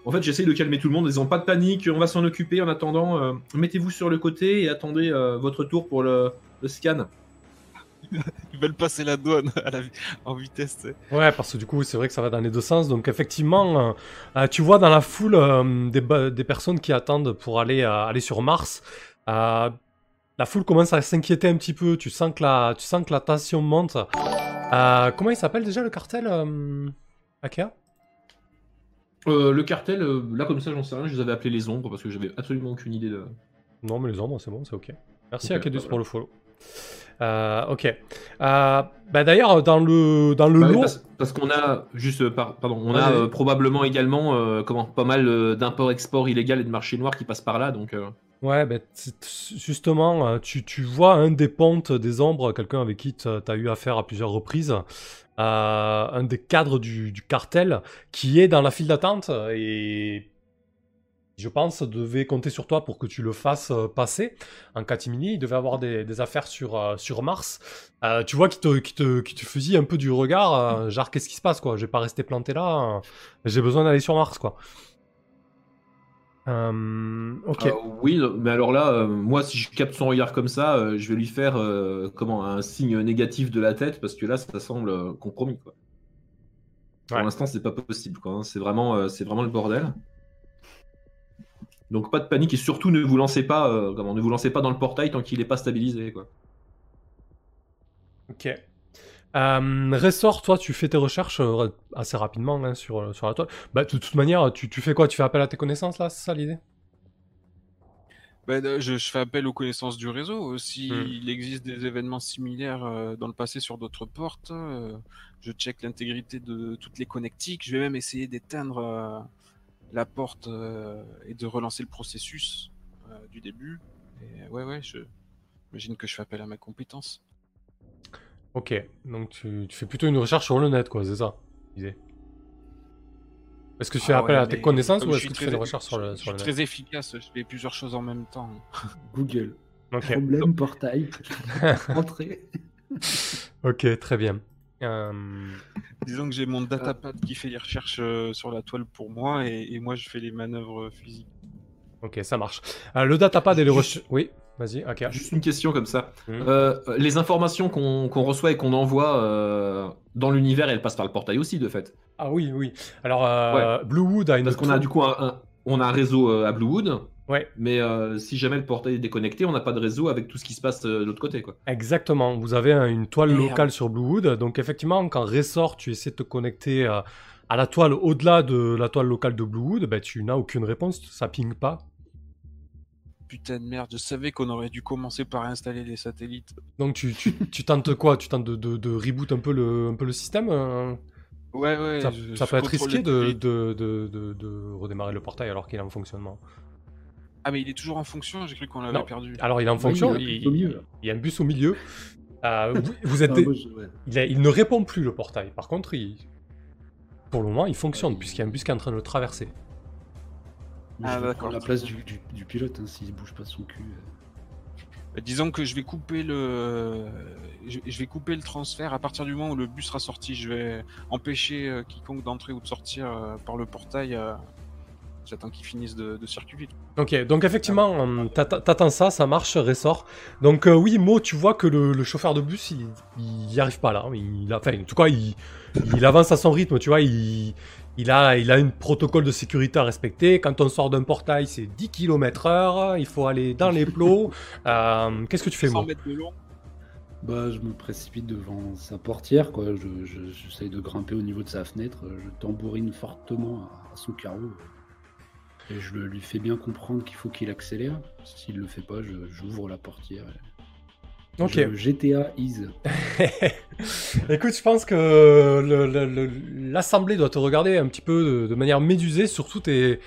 En fait, j'essaye de calmer tout le monde en disant pas de panique, on va s'en occuper. En attendant, mettez-vous sur le côté et attendez votre tour pour le scan. Ils veulent passer la douane à la en vitesse. Ouais, parce que du coup, c'est vrai que ça va dans les deux sens. Donc, effectivement, euh, euh, tu vois dans la foule euh, des, personnes qui attendent pour aller, euh, aller sur Mars. euh, la foule commence à s'inquiéter un petit peu. Tu sens que la, tu sens que la tension monte. Euh, comment il s'appelle déjà le cartel euh, Akea? Euh, le cartel, euh, là comme ça, j'en sais rien. Je les avais appelés les ombres parce que j'avais absolument aucune idée de. Non, mais les ombres, c'est bon, c'est ok. Merci Akedus bah pour le follow. Euh, ok. Euh, bah D'ailleurs, dans le, dans le Bah oui, lot. parce, parce qu'on a juste euh, par- pardon, on a euh, probablement également comment pas mal d'import-export illégal et de marché noir qui passent par là, donc Ouais, t- justement, tu, tu vois un des pontes des ombres, quelqu'un avec qui tu as eu affaire à plusieurs reprises, un des cadres du, du cartel, qui est dans la file d'attente et je pense devait compter sur toi pour que tu le fasses euh, passer en catimini. Il devait avoir des, des affaires sur, euh, sur Mars. Euh, tu vois qu'il te, te, fusille un peu du regard, euh, genre qu'est-ce qui se passe quoi? Je vais pas rester planté là, j'ai besoin d'aller sur Mars quoi. Ok. oui, mais alors là, moi si je capte son regard comme ça, je vais lui faire comment un signe négatif de la tête parce que là ça semble compromis quoi. Pour l'instant c'est pas possible quoi, hein. c'est vraiment c'est vraiment le bordel. Donc pas de panique et surtout ne vous lancez pas euh, comment ne vous lancez pas dans le portail tant qu'il est pas stabilisé quoi. Ok. Euh, Ressort, toi, tu fais tes recherches euh, assez rapidement hein, sur, euh, sur la toile. Bah, de toute manière, tu, tu fais quoi? Tu fais appel à tes connaissances, là C'est ça l'idée? Ben, euh, je, je fais appel aux connaissances du réseau. S'il Hmm. il existe des événements similaires euh, dans le passé sur d'autres portes, euh, je check l'intégrité de toutes les connectiques. Je vais même essayer d'éteindre euh, la porte euh, et de relancer le processus euh, du début. Et ouais, ouais, je j'imagine que je fais appel à ma compétence. Ok. Donc, tu, tu fais plutôt une recherche sur le net, quoi, c'est ça Est-ce que tu fais Ah appel ouais, à tes mais connaissances ou je est-ce que suis tu fais des recherches sur le, Je sur suis le net? très efficace, je fais plusieurs choses en même temps. Google. Ok. Problème, portail. Entrée. Ok, très bien. Euh, Disons que j'ai mon datapad qui fait les recherches euh, sur la toile pour moi et, et moi je fais les manœuvres physiques. Ok, ça marche. Euh, le datapad et les recherches... Oui, vas-y, ok. Juste une question comme ça. Euh, les informations qu'on reçoit et qu'on envoie euh, dans l'univers, elles passent par le portail aussi, de fait. Ah oui, oui. Alors, euh, Bluewood a une... Parce qu'on a du coup un, un- on a un réseau euh, à Bluewood, Ouais, mais euh, si jamais le portail est déconnecté, on n'a pas de réseau avec tout ce qui se passe euh, de l'autre côté. Quoi. Exactement, vous avez un- une toile Merde. locale sur Bluewood, donc effectivement quand Ressort tu essaies de te connecter euh, à la toile au-delà de la toile locale de Bluewood, ben, tu n'as aucune réponse, ça ping pas. Putain de merde, je savais qu'on aurait dû commencer par installer les satellites. Donc tu, tu, tu tentes quoi? Tu tentes de, de, de reboot un peu le, un peu le système euh Ouais, ouais. Ça, je- ça je peut être risqué les de, satellites. de, de, de, de redémarrer le portail alors qu'il est en fonctionnement. Ah, mais il est toujours en fonction, j'ai cru qu'on l'avait perdu. Alors il est en fonction, il y a un il, bus au milieu, là. il y a un bus au milieu. Euh, vous, vous êtes Ah, des- moi, je- ouais. il, a- il ne répond plus le portail, par contre il... Pour le moment, il fonctionne, Ouais, il- puisqu'il y a un bus qui est en train de le traverser. Moi, Ah, je vais d'accord. la place du, du- du pilote hein, s'il bouge pas son cul. euh. Bah, disons que je vais couper le, je, je vais couper le transfert à partir du moment où le bus sera sorti. Je vais empêcher euh, quiconque d'entrer ou de sortir euh, par le portail. J'attends qu'il finisse de, de circuler. Ok, donc effectivement, euh, t'att- t'attends ça, ça marche, ressort. Donc euh, oui, Mo, tu vois que le, le chauffeur de bus, il, il y arrive pas là. Il a, enfin, en tout cas, il, il avance à son rythme, tu vois. Il, il a, il a un protocole de sécurité à respecter. Quand on sort d'un portail, c'est 10 km/h. Il faut aller dans les plots. Euh, Qu'est-ce que tu fais, 100 Mo mètres de long. Bah, je me précipite devant sa portière, quoi. Je, je- j'essaye de grimper au niveau de sa fenêtre. Je tambourine fortement à, à son carreau. Et je lui fais bien comprendre qu'il faut qu'il accélère. S'il le fait pas, j'ouvre la portière. et Ok. je- GTA is. Écoute, je pense que l'Assemblée doit te regarder un petit peu de, de manière médusée, surtout tes,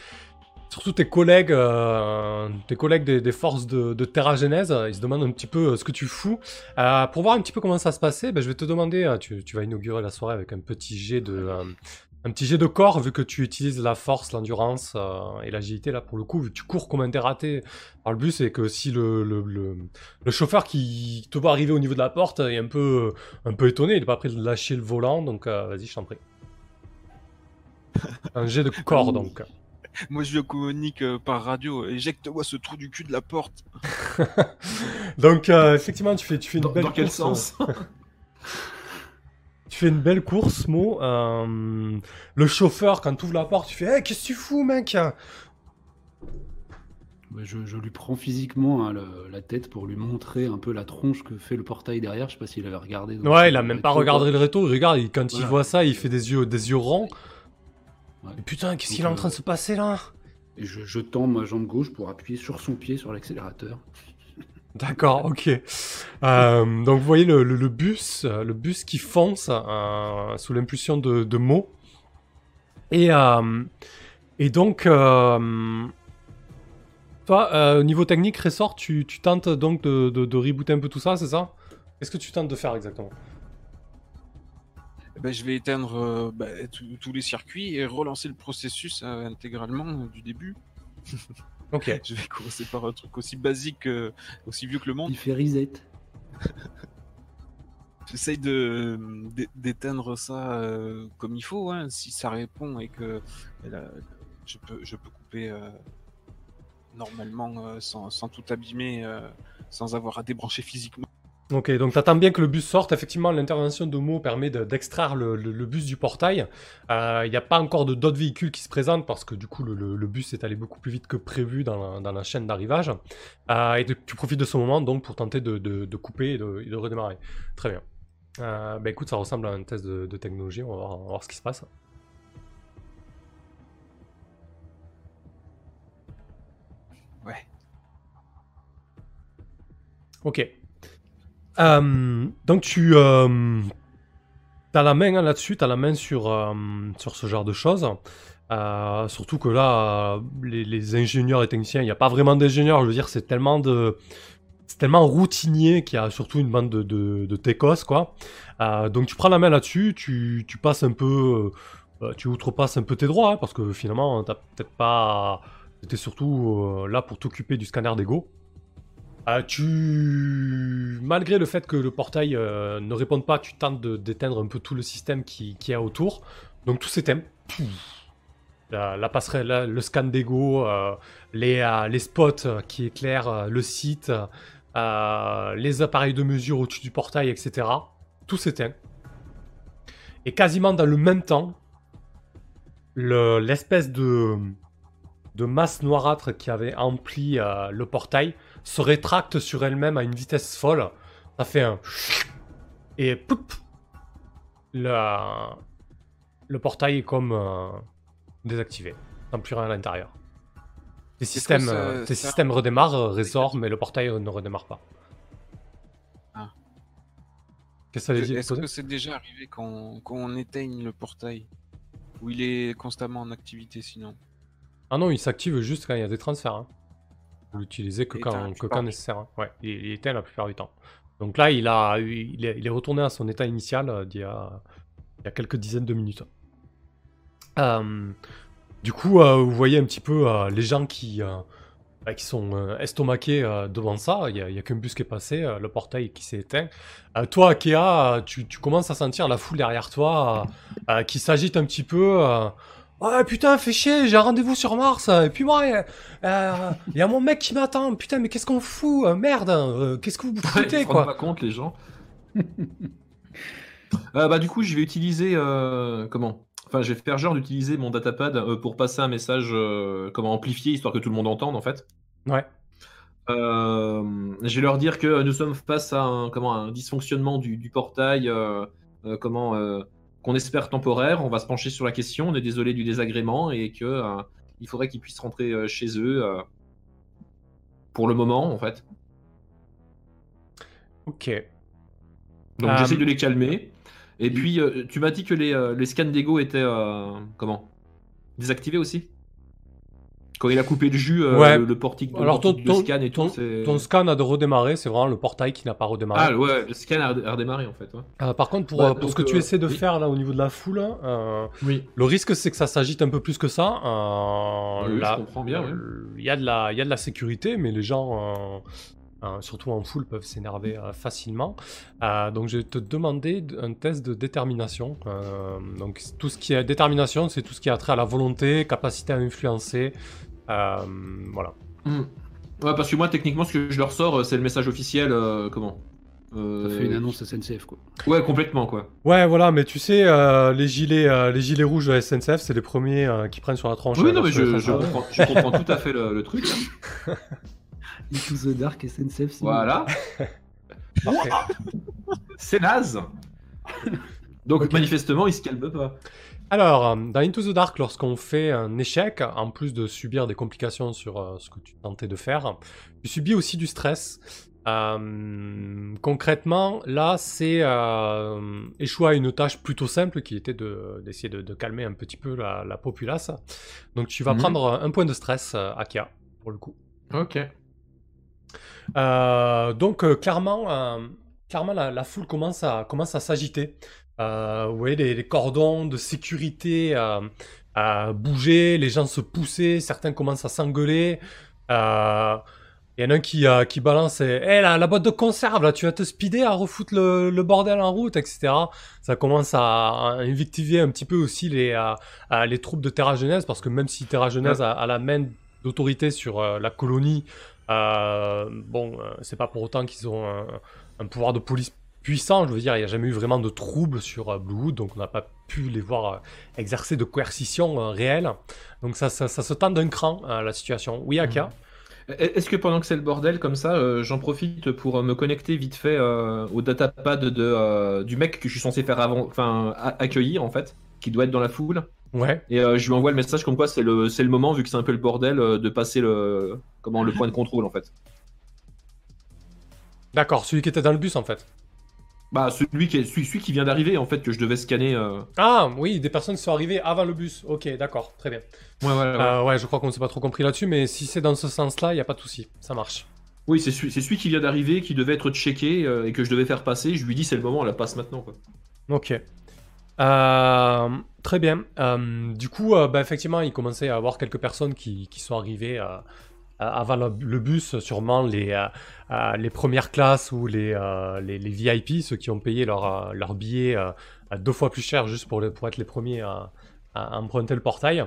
surtout tes collègues, euh, tes collègues des, des forces de, de Terra Genèse. Ils se demandent un petit peu euh, ce que tu fous. Euh, pour voir un petit peu comment ça se passait, ben, je vais te demander, tu, tu vas inaugurer la soirée avec un petit jet de, euh, un petit jet de corps, vu que tu utilises la force, l'endurance euh, et l'agilité, là, pour le coup, vu que tu cours comme un dératé par le bus, et que si le, le, le, le chauffeur qui te voit arriver au niveau de la porte est un peu, un peu étonné, il n'est pas prêt de lâcher le volant, donc euh, vas-y, je t'en prie. Un jet de corps, donc. Moi, je lui communique euh, par radio. Éjecte-moi ce trou du cul de la porte. donc, euh, effectivement, tu fais, tu fais une Dans, belle dans quel course, sens? euh, Tu fais une belle course, Mo. Euh, le chauffeur, quand tu ouvres la porte, tu fais Hey, qu'est-ce que tu fous, mec? Ouais, Je, je lui prends physiquement hein, le- la tête pour lui montrer un peu la tronche que fait le portail derrière. Je sais pas s'il avait regardé. Ouais, il a même pas regardé le réto. Regarde, il- quand il voit ça, il fait des yeux, des yeux ronds. Ouais. Et putain, qu'est-ce qu'il est en euh, train de se passer là? Et je, je tends ma jambe gauche pour appuyer sur son pied sur l'accélérateur. D'accord, ok. Euh, donc vous voyez le, bus, le bus qui fonce euh, sous l'impulsion de, de Mo. Et, euh, donc, toi, au niveau technique, Ressort, tu, tentes donc de, de, rebooter un peu tout ça, c'est ça? Qu'est-ce que tu tentes de faire exactement? Eh ben, je vais éteindre bah, tous les circuits et relancer le processus intégralement du début. Ok. Je vais commencer par un truc aussi basique, euh, aussi vieux que le monde. Il fait reset. J'essaye de d'é- d'éteindre ça euh, comme il faut. hein. Si ça répond et que je peux je peux couper euh, normalement euh, sans, sans tout abîmer, euh, sans avoir à débrancher physiquement. Ok, donc t'attends bien que le bus sorte. Effectivement, l'intervention de Mo permet de- d'extraire le, le- le bus du portail. Euh, Il n'y a pas encore d'autres véhicules qui se présentent parce que du coup, le, bus est allé beaucoup plus vite que prévu dans la, dans la chaîne d'arrivage. Euh, et de- tu profites de ce moment donc pour tenter de, couper et de, et de redémarrer. Très bien. Euh, bah écoute, ça ressemble à un test de, de technologie. On va, voir, on va voir ce qui se passe. Ouais. Ok. Euh, donc tu euh, as la main hein, là-dessus, tu as la main sur, euh, sur ce genre de choses. Surtout que là, les, ingénieurs et techniciens, il n'y a pas vraiment d'ingénieurs, je veux dire, c'est tellement de... C'est tellement routinier qu'il y a surtout une bande de, de, techos, quoi. Donc tu prends la main là-dessus, tu, tu passes un peu... tu outrepasses un peu tes droits, hein, parce que finalement, t'as peut-être pas... T'étais surtout là pour t'occuper du scanner d'ego. Tu... Malgré le fait que le portail euh, ne réponde pas, tu tentes de- d'éteindre un peu tout le système qui, qui est autour. Donc tout s'éteint. La, passerelle, le scan d'ego, euh, les, euh, les spots qui éclairent le site, les appareils de mesure au-dessus du portail, etc. Tout s'éteint. Et quasiment dans le même temps, le- l'espèce de, de masse noirâtre qui avait empli le portail se rétracte sur elle-même à une vitesse folle. Ça fait un... Et poup le, le portail est comme euh, désactivé. Sans plus rien à l'intérieur. Tes systèmes, euh, tes systèmes redémarrent, euh, mais le portail ne redémarre pas. Ah. Qu'est-ce que ça Est-ce que c'est déjà arrivé quand, quand on éteigne le portail? Ou il est constamment en activité sinon? Ah non, il s'active juste quand il y a des transferts. Hein. Vous l'utilisez que quand, que nécessaire. hein. Ouais, il, il est éteint la plupart du temps. Donc là, il, a, il, est, il est retourné à son état initial euh, d'il y, a, il y a quelques dizaines de minutes. Euh, du coup, euh, vous voyez un petit peu euh, les gens qui, bah, qui sont estomaqués devant ça. Il n'y a, qu'un bus qui est passé, le portail qui s'est éteint. Toi, Akea, tu, tu commences à sentir la foule derrière toi qui s'agite un petit peu. Euh, Ouais, putain, fais chier, j'ai un rendez-vous sur Mars. Et puis moi, il y a mon mec qui m'attend. Putain, mais qu'est-ce qu'on fout euh, Merde, euh, qu'est-ce que vous foutez, rendent quoi pas compte, les gens. Euh, bah, du coup, je vais utiliser. euh, comment? Enfin, je vais faire genre d'utiliser mon datapad euh, pour passer un message, euh, comment amplifier, histoire que tout le monde entende, en fait. Ouais. Euh, je vais leur dire que nous sommes face à un, comment, un dysfonctionnement du, du portail, euh, euh, comment, euh, qu'on espère temporaire. On va se pencher sur la question. On est désolé du désagrément et que euh, il faudrait qu'ils puissent rentrer euh, chez eux euh, pour le moment, en fait. Ok. Donc j'essaie de les calmer. Et puis, tu m'as dit que les, les scans d'ego étaient comment? Désactivés aussi? Quand il a coupé le jus, euh, Ouais. le, le portique de, Alors, ton, scan et ton- tout, ton scan a de redémarrer, c'est vraiment le portail qui n'a pas redémarré. Ah ouais, le scan a a redémarré en fait. ouais. Euh, par contre, pour, Ouais, euh, pour ce que tu essaies de oui. faire là au niveau de la foule, euh, Oui. le risque c'est que ça s'agite un peu plus que ça. Oui, là, je comprends bien. Il y, a de la- y a de la sécurité, mais les gens, surtout en foule, peuvent s'énerver facilement. Donc je vais te demander un test de détermination. Donc tout ce qui est détermination, c'est tout ce qui a trait à la volonté, capacité à influencer. Euh, voilà. Hmm. Ouais, parce que moi, techniquement, ce que je leur sors, euh, c'est le message officiel. euh, comment Euh, Ça fait une annonce SNCF, quoi. Ouais, complètement, quoi. Ouais, voilà, mais tu sais, euh, les, gilets, euh, les gilets rouges de la SNCF, c'est les premiers euh, qui prennent sur la tronche. Oui, non, mais je, je comprends, je comprends tout à fait le, le truc. hein. Into the Dark SNCF, c'est Voilà. C'est naze. Donc, manifestement, il se calme pas. Alors, euh, dans Into the Dark, lorsqu'on fait un échec, en plus de subir des complications sur euh, ce que tu tentais de faire, tu subis aussi du stress. Euh, concrètement, là, c'est euh, échouer à une tâche plutôt simple qui était de- d'essayer de, de calmer un petit peu la, la populace. Donc, tu vas Mhm. prendre un point de stress, Akia, pour le coup. Ok. Euh, donc clairement, clairement la, la foule commence à, commence à s'agiter. Euh, vous voyez les, les cordons de sécurité euh, à bouger, les gens se pousser, certains commencent à s'engueuler. Euh, Il y en a un qui, euh, qui balance eh, Hey, la, la boîte de conserve, là, tu vas te speeder à refoutre le, le bordel en route, etc. Ça commence à, invectiver un petit peu aussi les, euh, euh, les troupes de Terra Genèse, parce que même si Terra Genèse a, a la main d'autorité sur euh, la colonie, euh, bon, euh, c'est pas pour autant qu'ils ont un, un pouvoir de police puissant. Je veux dire, il n'y a jamais eu vraiment de troubles sur euh, Bluewood, donc on n'a pas pu les voir euh, exercer de coercition euh, réelle. Donc ça, ça, ça se tend d'un cran, la situation. Oui, Aka E- Est-ce que pendant que c'est le bordel comme ça, euh, j'en profite pour me connecter vite fait euh, au datapad de, euh, du mec que je suis censé faire avant, enfin accueillir en fait, qui doit être dans la foule, Ouais. et je lui envoie le message comme quoi c'est le c'est le moment vu que c'est un peu le bordel de passer le comment le point de contrôle en fait. D'accord, celui qui était dans le bus en fait. Bah celui qui est, celui, celui qui vient d'arriver en fait que je devais scanner. euh. Ah oui, des personnes qui sont arrivées avant le bus. Ok, d'accord, très bien. Ouais, ouais, ouais. Euh, ouais, je crois qu'on ne s'est pas trop compris là-dessus, mais si c'est dans ce sens-là, il n'y a pas de souci, ça marche. Oui, c'est celui, c'est celui qui vient d'arriver, qui devait être checké euh, et que je devais faire passer. Je lui dis c'est le moment, on la passe maintenant quoi. Ok. Très bien. Du coup, bah, effectivement, il commençait à y avoir quelques personnes qui, qui sont arrivées avant le, le bus, sûrement les, euh, euh, les premières classes ou les, euh, les, les VIP, ceux qui ont payé leur, euh, leur billet euh, deux fois plus cher juste pour, le- pour être les premiers à, à emprunter le portail.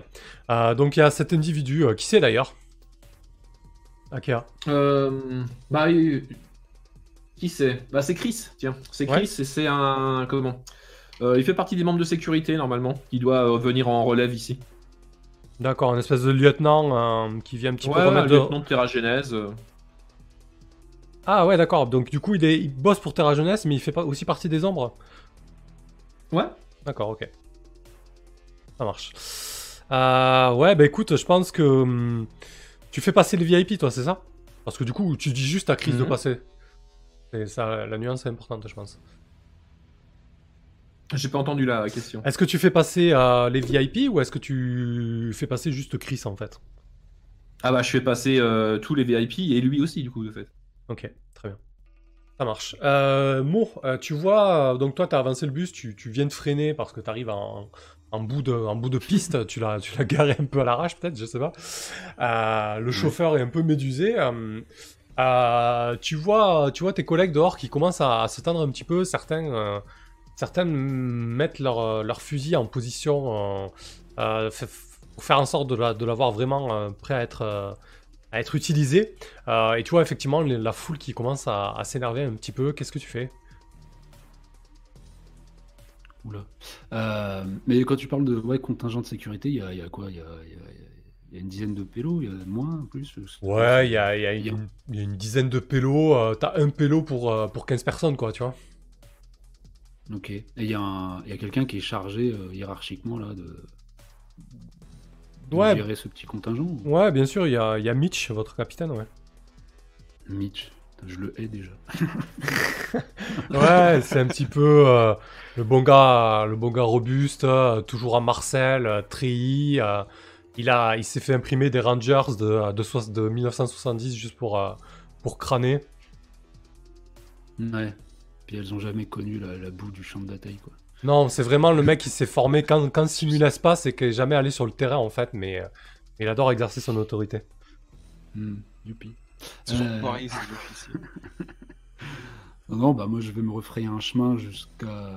Euh, donc il y a cet individu, euh, qui c'est d'ailleurs? Akea. Euh, bah, qui c'est? Bah, c'est Chris, tiens. C'est Ouais. Chris et c'est un. Comment? Euh, Il fait partie des membres de sécurité normalement. Il doit euh, venir en relève ici. D'accord, un espèce de lieutenant euh, qui vient un petit Ouais, peu remettre lieutenant de Terra Genèse. euh. Ah ouais, d'accord. Donc du coup, il, est, il bosse pour Terra Jeunesse, mais il fait pas aussi partie des ombres. Ouais. D'accord, ok. Ça marche. Euh, ouais, bah écoute, je pense que hum, tu fais passer les VIP, toi, c'est ça? Parce que du coup, tu dis juste à Chris de Mhm. passer. Et ça, la nuance est importante, je pense. J'ai pas entendu la question. Est-ce que tu fais passer les VIP ou est-ce que tu fais passer juste Chris en fait? Ah bah, je fais passer euh, tous les VIP et lui aussi du coup de fait. Ok, très bien. Ça marche. Euh, Mo, euh, tu vois, euh, donc toi, tu as avancé le bus, tu, tu viens de freiner parce que tu arrives en, en bout de, en bout de piste, tu l'as tu l'as garé un peu à l'arrache, peut-être, je sais pas. Euh, le chauffeur est un peu médusé. tu, vois, tu vois tes collègues dehors qui commencent à, à s'étendre un petit peu. Certains, certains mettent leur, euh, leur fusil en position euh, euh, pour faire en sorte de la- de l'avoir vraiment euh, prêt à être, à être utilisé. Et tu vois effectivement la foule qui commence à, à s'énerver un petit peu. Qu'est-ce que tu fais? Oula. Mais quand tu parles de ouais, contingent de sécurité, il y a, il y a quoi? Il y a, il y a- il y a une dizaine de pélos, il y en a moins, plus? Ouais, il y a, une, dizaine de pélos. T'as un pélo pour, pour 15 personnes, quoi, tu vois. Ok. Et il y a, un- il y a quelqu'un qui est chargé euh, hiérarchiquement là de, de Ouais. gérer ce petit contingent. ou- Ouais, bien sûr, il y a, il y a Mitch, votre capitaine, ouais. Mitch, je le hais déjà. Ouais, c'est un petit peu euh, le bon gars, le bon gars robuste, euh, toujours à Marcel, euh, treillis. euh, il a, il s'est fait imprimer des Rangers de, de, soix- de 1970 juste pour, pour crâner. Ouais. Puis elles ont jamais connu la, la boue du champ de bataille quoi. Non, c'est vraiment le mec qui s'est formé quand, quand simule espace et qui est jamais allé sur le terrain en fait, mais euh, il adore exercer son autorité. Hmm, youpi. C'est toujours Euh, pareil, c'est. Non, non, bah moi je vais me refrayer un chemin jusqu'à.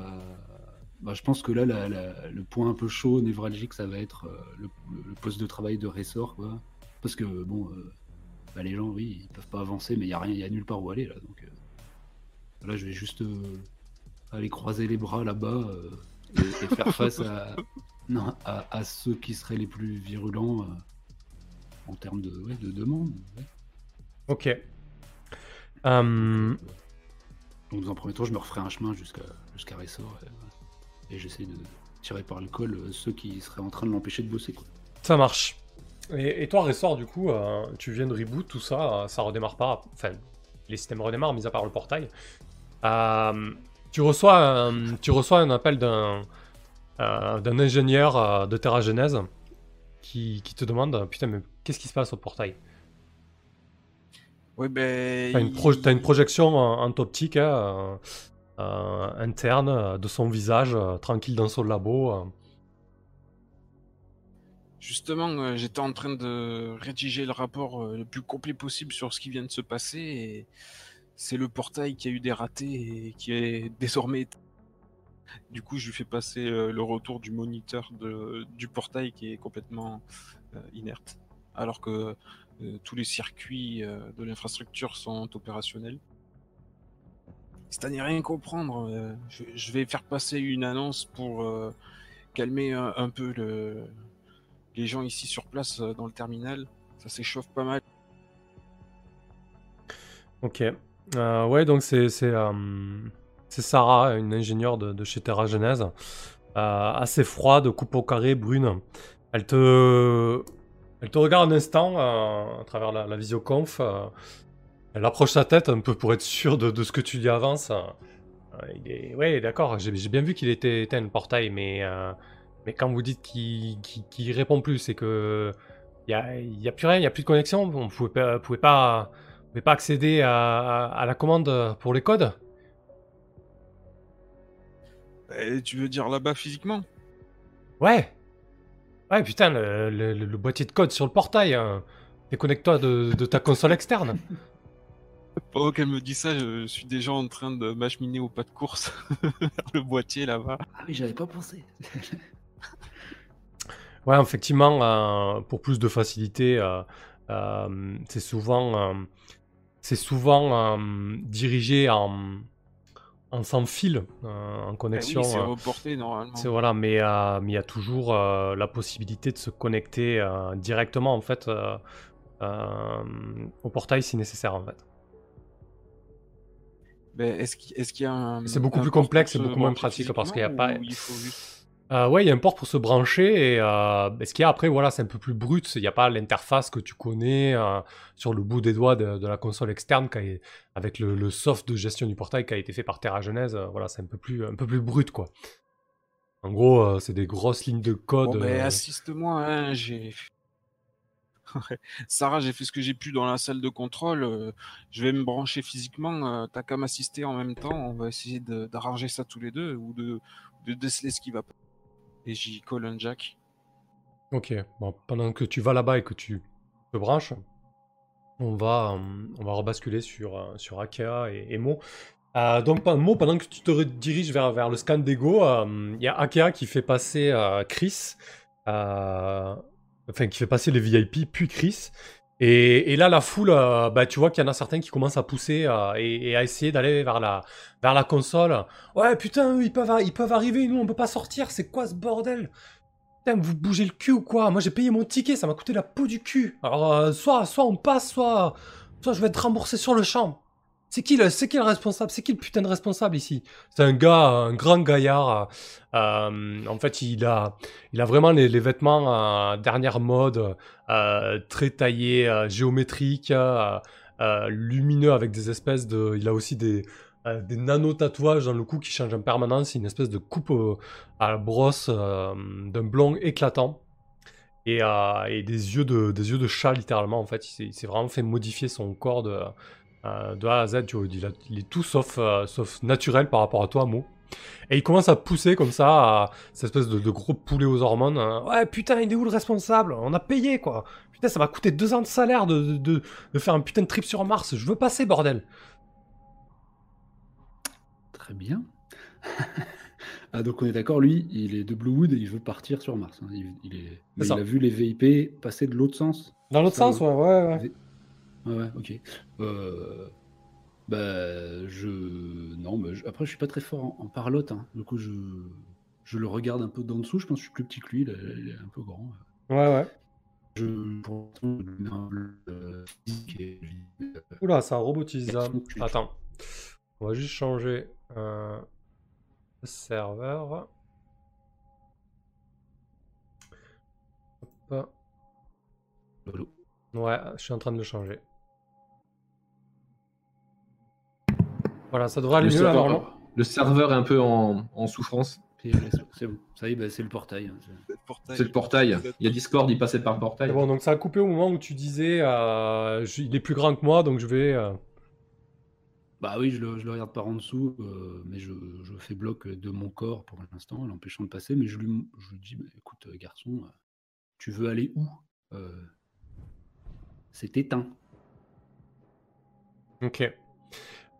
Bah, je pense que là, la- la- le point un peu chaud, névralgique, ça va être euh, le, le poste de travail de Ressort, quoi. Parce que bon, euh, bah, les gens, oui, ils peuvent pas avancer, mais il y a rien, il y a nulle part où aller là. Donc euh, là, je vais juste euh, aller croiser les bras là-bas euh, et, et faire face à, non, à, à ceux qui seraient les plus virulents euh, en termes de, ouais, de demande. ouais. Ok. Euh, Donc dans un premier temps, je me referai un chemin jusqu'à jusqu'à Ressort et, et j'essaie de tirer par le col ceux qui seraient en train de l'empêcher de bosser. Quoi. ça marche. Et, et toi, Ressort, du coup, tu viens de reboot, tout ça, ça redémarre pas. Enfin, les systèmes redémarrent, mis à part le portail. Euh, tu, reçois un, tu reçois un appel d'un euh, d'un ingénieur euh, de Terra Genèse qui, qui te demande Putain, mais qu'est-ce qui se passe au portail? Ouais, ben. T'as une, pro- une projection en, en optique hein, euh, euh, interne de son visage, euh, tranquille dans son labo. euh. Justement, euh, j'étais en train de rédiger le rapport euh, le plus complet possible sur ce qui vient de se passer et c'est le portail qui a eu des ratés et qui est désormais. Du coup, je lui fais passer euh, le retour du moniteur du portail qui est complètement euh, inerte, alors que euh, tous les circuits de l'infrastructure sont opérationnels. C'est à n'y rien comprendre. je, vais faire passer une annonce pour calmer un, peu le, les gens ici sur place dans le terminal. Ça s'échauffe pas mal. Ok. Euh, ouais, donc c'est euh, Sarah, une ingénieure de, de chez Terra Genèse, euh, assez froide, coupe au carré, brune. Elle te elle te regarde un instant euh, à travers la, visioconf. elle approche sa tête un peu pour être sûre de, de ce que tu lui avances. Il. Ouais, d'accord, j'ai bien vu qu'il était éteint le portail, mais, mais quand vous dites qu'il qu'il répond plus, c'est que il y a, a plus rien, il n'y a plus de connexion, on pas, pouvait pas, vous pouvez pas accéder à, à- à la commande pour les codes Eh, tu veux dire là-bas physiquement? Ouais Ouais, putain, le, le- le- le boîtier de code sur le portail. hein. Déconnecte-toi de, de ta console externe. Pendant qu'elle me dit ça, je suis déjà en train de m'acheminer au pas de course vers le boîtier là-bas. Ah oui, j'avais pas pensé. Ouais, effectivement, euh, pour plus de facilité, euh, c'est souvent, euh, c'est souvent euh, dirigé en, en sans fil, euh, en oui, connexion. c'est euh, reporté normalement. C'est voilà, mais euh, il y a toujours euh, la possibilité de se connecter euh, directement en fait euh, euh, au portail si nécessaire en fait. Ben, est-ce qu'il y a un. C'est beaucoup un plus complexe et beaucoup moins pratique parce qu'il y a pas- ou il faut juste- Euh, ouais, il y a un port pour se brancher et euh, ce qu'il y a après, voilà, c'est un peu plus brut. Il n'y a pas l'interface que tu connais euh, sur le bout des doigts de, de la console externe qui a- avec le, le soft de gestion du portail qui a été fait par Terra Genèse. euh, voilà, c'est un peu plus un peu plus brut quoi. En gros, c'est des grosses lignes de code. Bon, ben, assiste-moi, hein, j'ai. Sarah, j'ai fait ce que j'ai pu dans la salle de contrôle. je vais me brancher physiquement. T'as qu'à m'assister en même temps. On va essayer d'arranger ça tous les deux ou de, de déceler ce qui va pas. Et j'y colle un jack. Ok, pendant que tu vas là-bas et que tu te branches, on va, euh, on va rebasculer sur, euh, sur Akea et, Mo. Euh, donc, Mo, pendant que tu te rediriges vers, le scan d'ego, il y a Akea qui fait passer Chris, enfin qui fait passer les VIP, puis Chris. Et, là, la foule, euh, bah, tu vois qu'il y en a certains qui commencent à pousser euh, et, et à essayer d'aller vers la, vers la console. Ouais, putain, eux, ils peuvent, ils peuvent arriver, nous, on peut pas sortir, c'est quoi ce bordel? Putain, vous bougez le cul ou quoi? Moi j'ai payé mon ticket, ça m'a coûté la peau du cul. Alors euh, soit, soit on passe, soit, soit je vais être remboursé sur le champ. C'est qui le, responsable? C'est qui le putain de responsable ici? C'est un gars, un grand gaillard. euh, en fait, il a, il a vraiment les, vêtements euh, dernière mode, euh, très taillés, euh, géométriques, lumineux avec des espèces de. Il a aussi des, des nano-tatouages dans le cou qui changent en permanence. Une espèce de coupe à la brosse d'un blond éclatant. Et, des, yeux de, des yeux de chat, littéralement. En fait, il s'est- vraiment fait modifier son corps de, de A à Z. Tu vois, il, a- il est tout sauf, euh, sauf naturel par rapport à toi, Mo. Et il commence à pousser comme ça, à cette espèce de, de gros poulet aux hormones. hein. Ouais, putain, il est où le responsable? On a payé, quoi. Putain, ça m'a coûté deux ans de salaire de, de- de- de faire un putain de trip sur Mars. Je veux passer, bordel. Très bien. ah, donc on est d'accord, lui, il est de Bluewood et il veut partir sur Mars. hein. Il, il est... mais ça. il a vu les VIP passer de l'autre sens. Dans l'autre sens, ouais, ouais, ouais. Ouais, ouais, ok. Euh, bah, je. Non, mais je- après, je suis pas très fort en, en parlotte. hein. Du coup, je... je le regarde un peu d'en dessous. Je pense que je suis plus petit que lui. Il est, il est un peu grand. Ouais, ouais. Je. Euh, euh, Oula, ça robotise. tu- Attends. On va juste changer un serveur. Hop. Ouais, je suis en train de le changer. Voilà, ça devrait aller Le mieux serveur, le serveur est un peu en, en souffrance. PLS, C'est bon. Ça y est, bah, c'est le portail. hein. C'est- le portail. Il y a Discord, il passait par le portail. Bon, donc ça a coupé au moment où tu disais euh, je- il est plus grand que moi, donc je vais. euh, Bah oui, je le, je le regarde par en dessous, euh, mais je, je fais bloc de mon corps pour l'instant, l'empêchant de passer. Mais je lui, je lui dis, bah, écoute, euh, garçon, euh, tu veux aller où Euh, C'est éteint. Ok.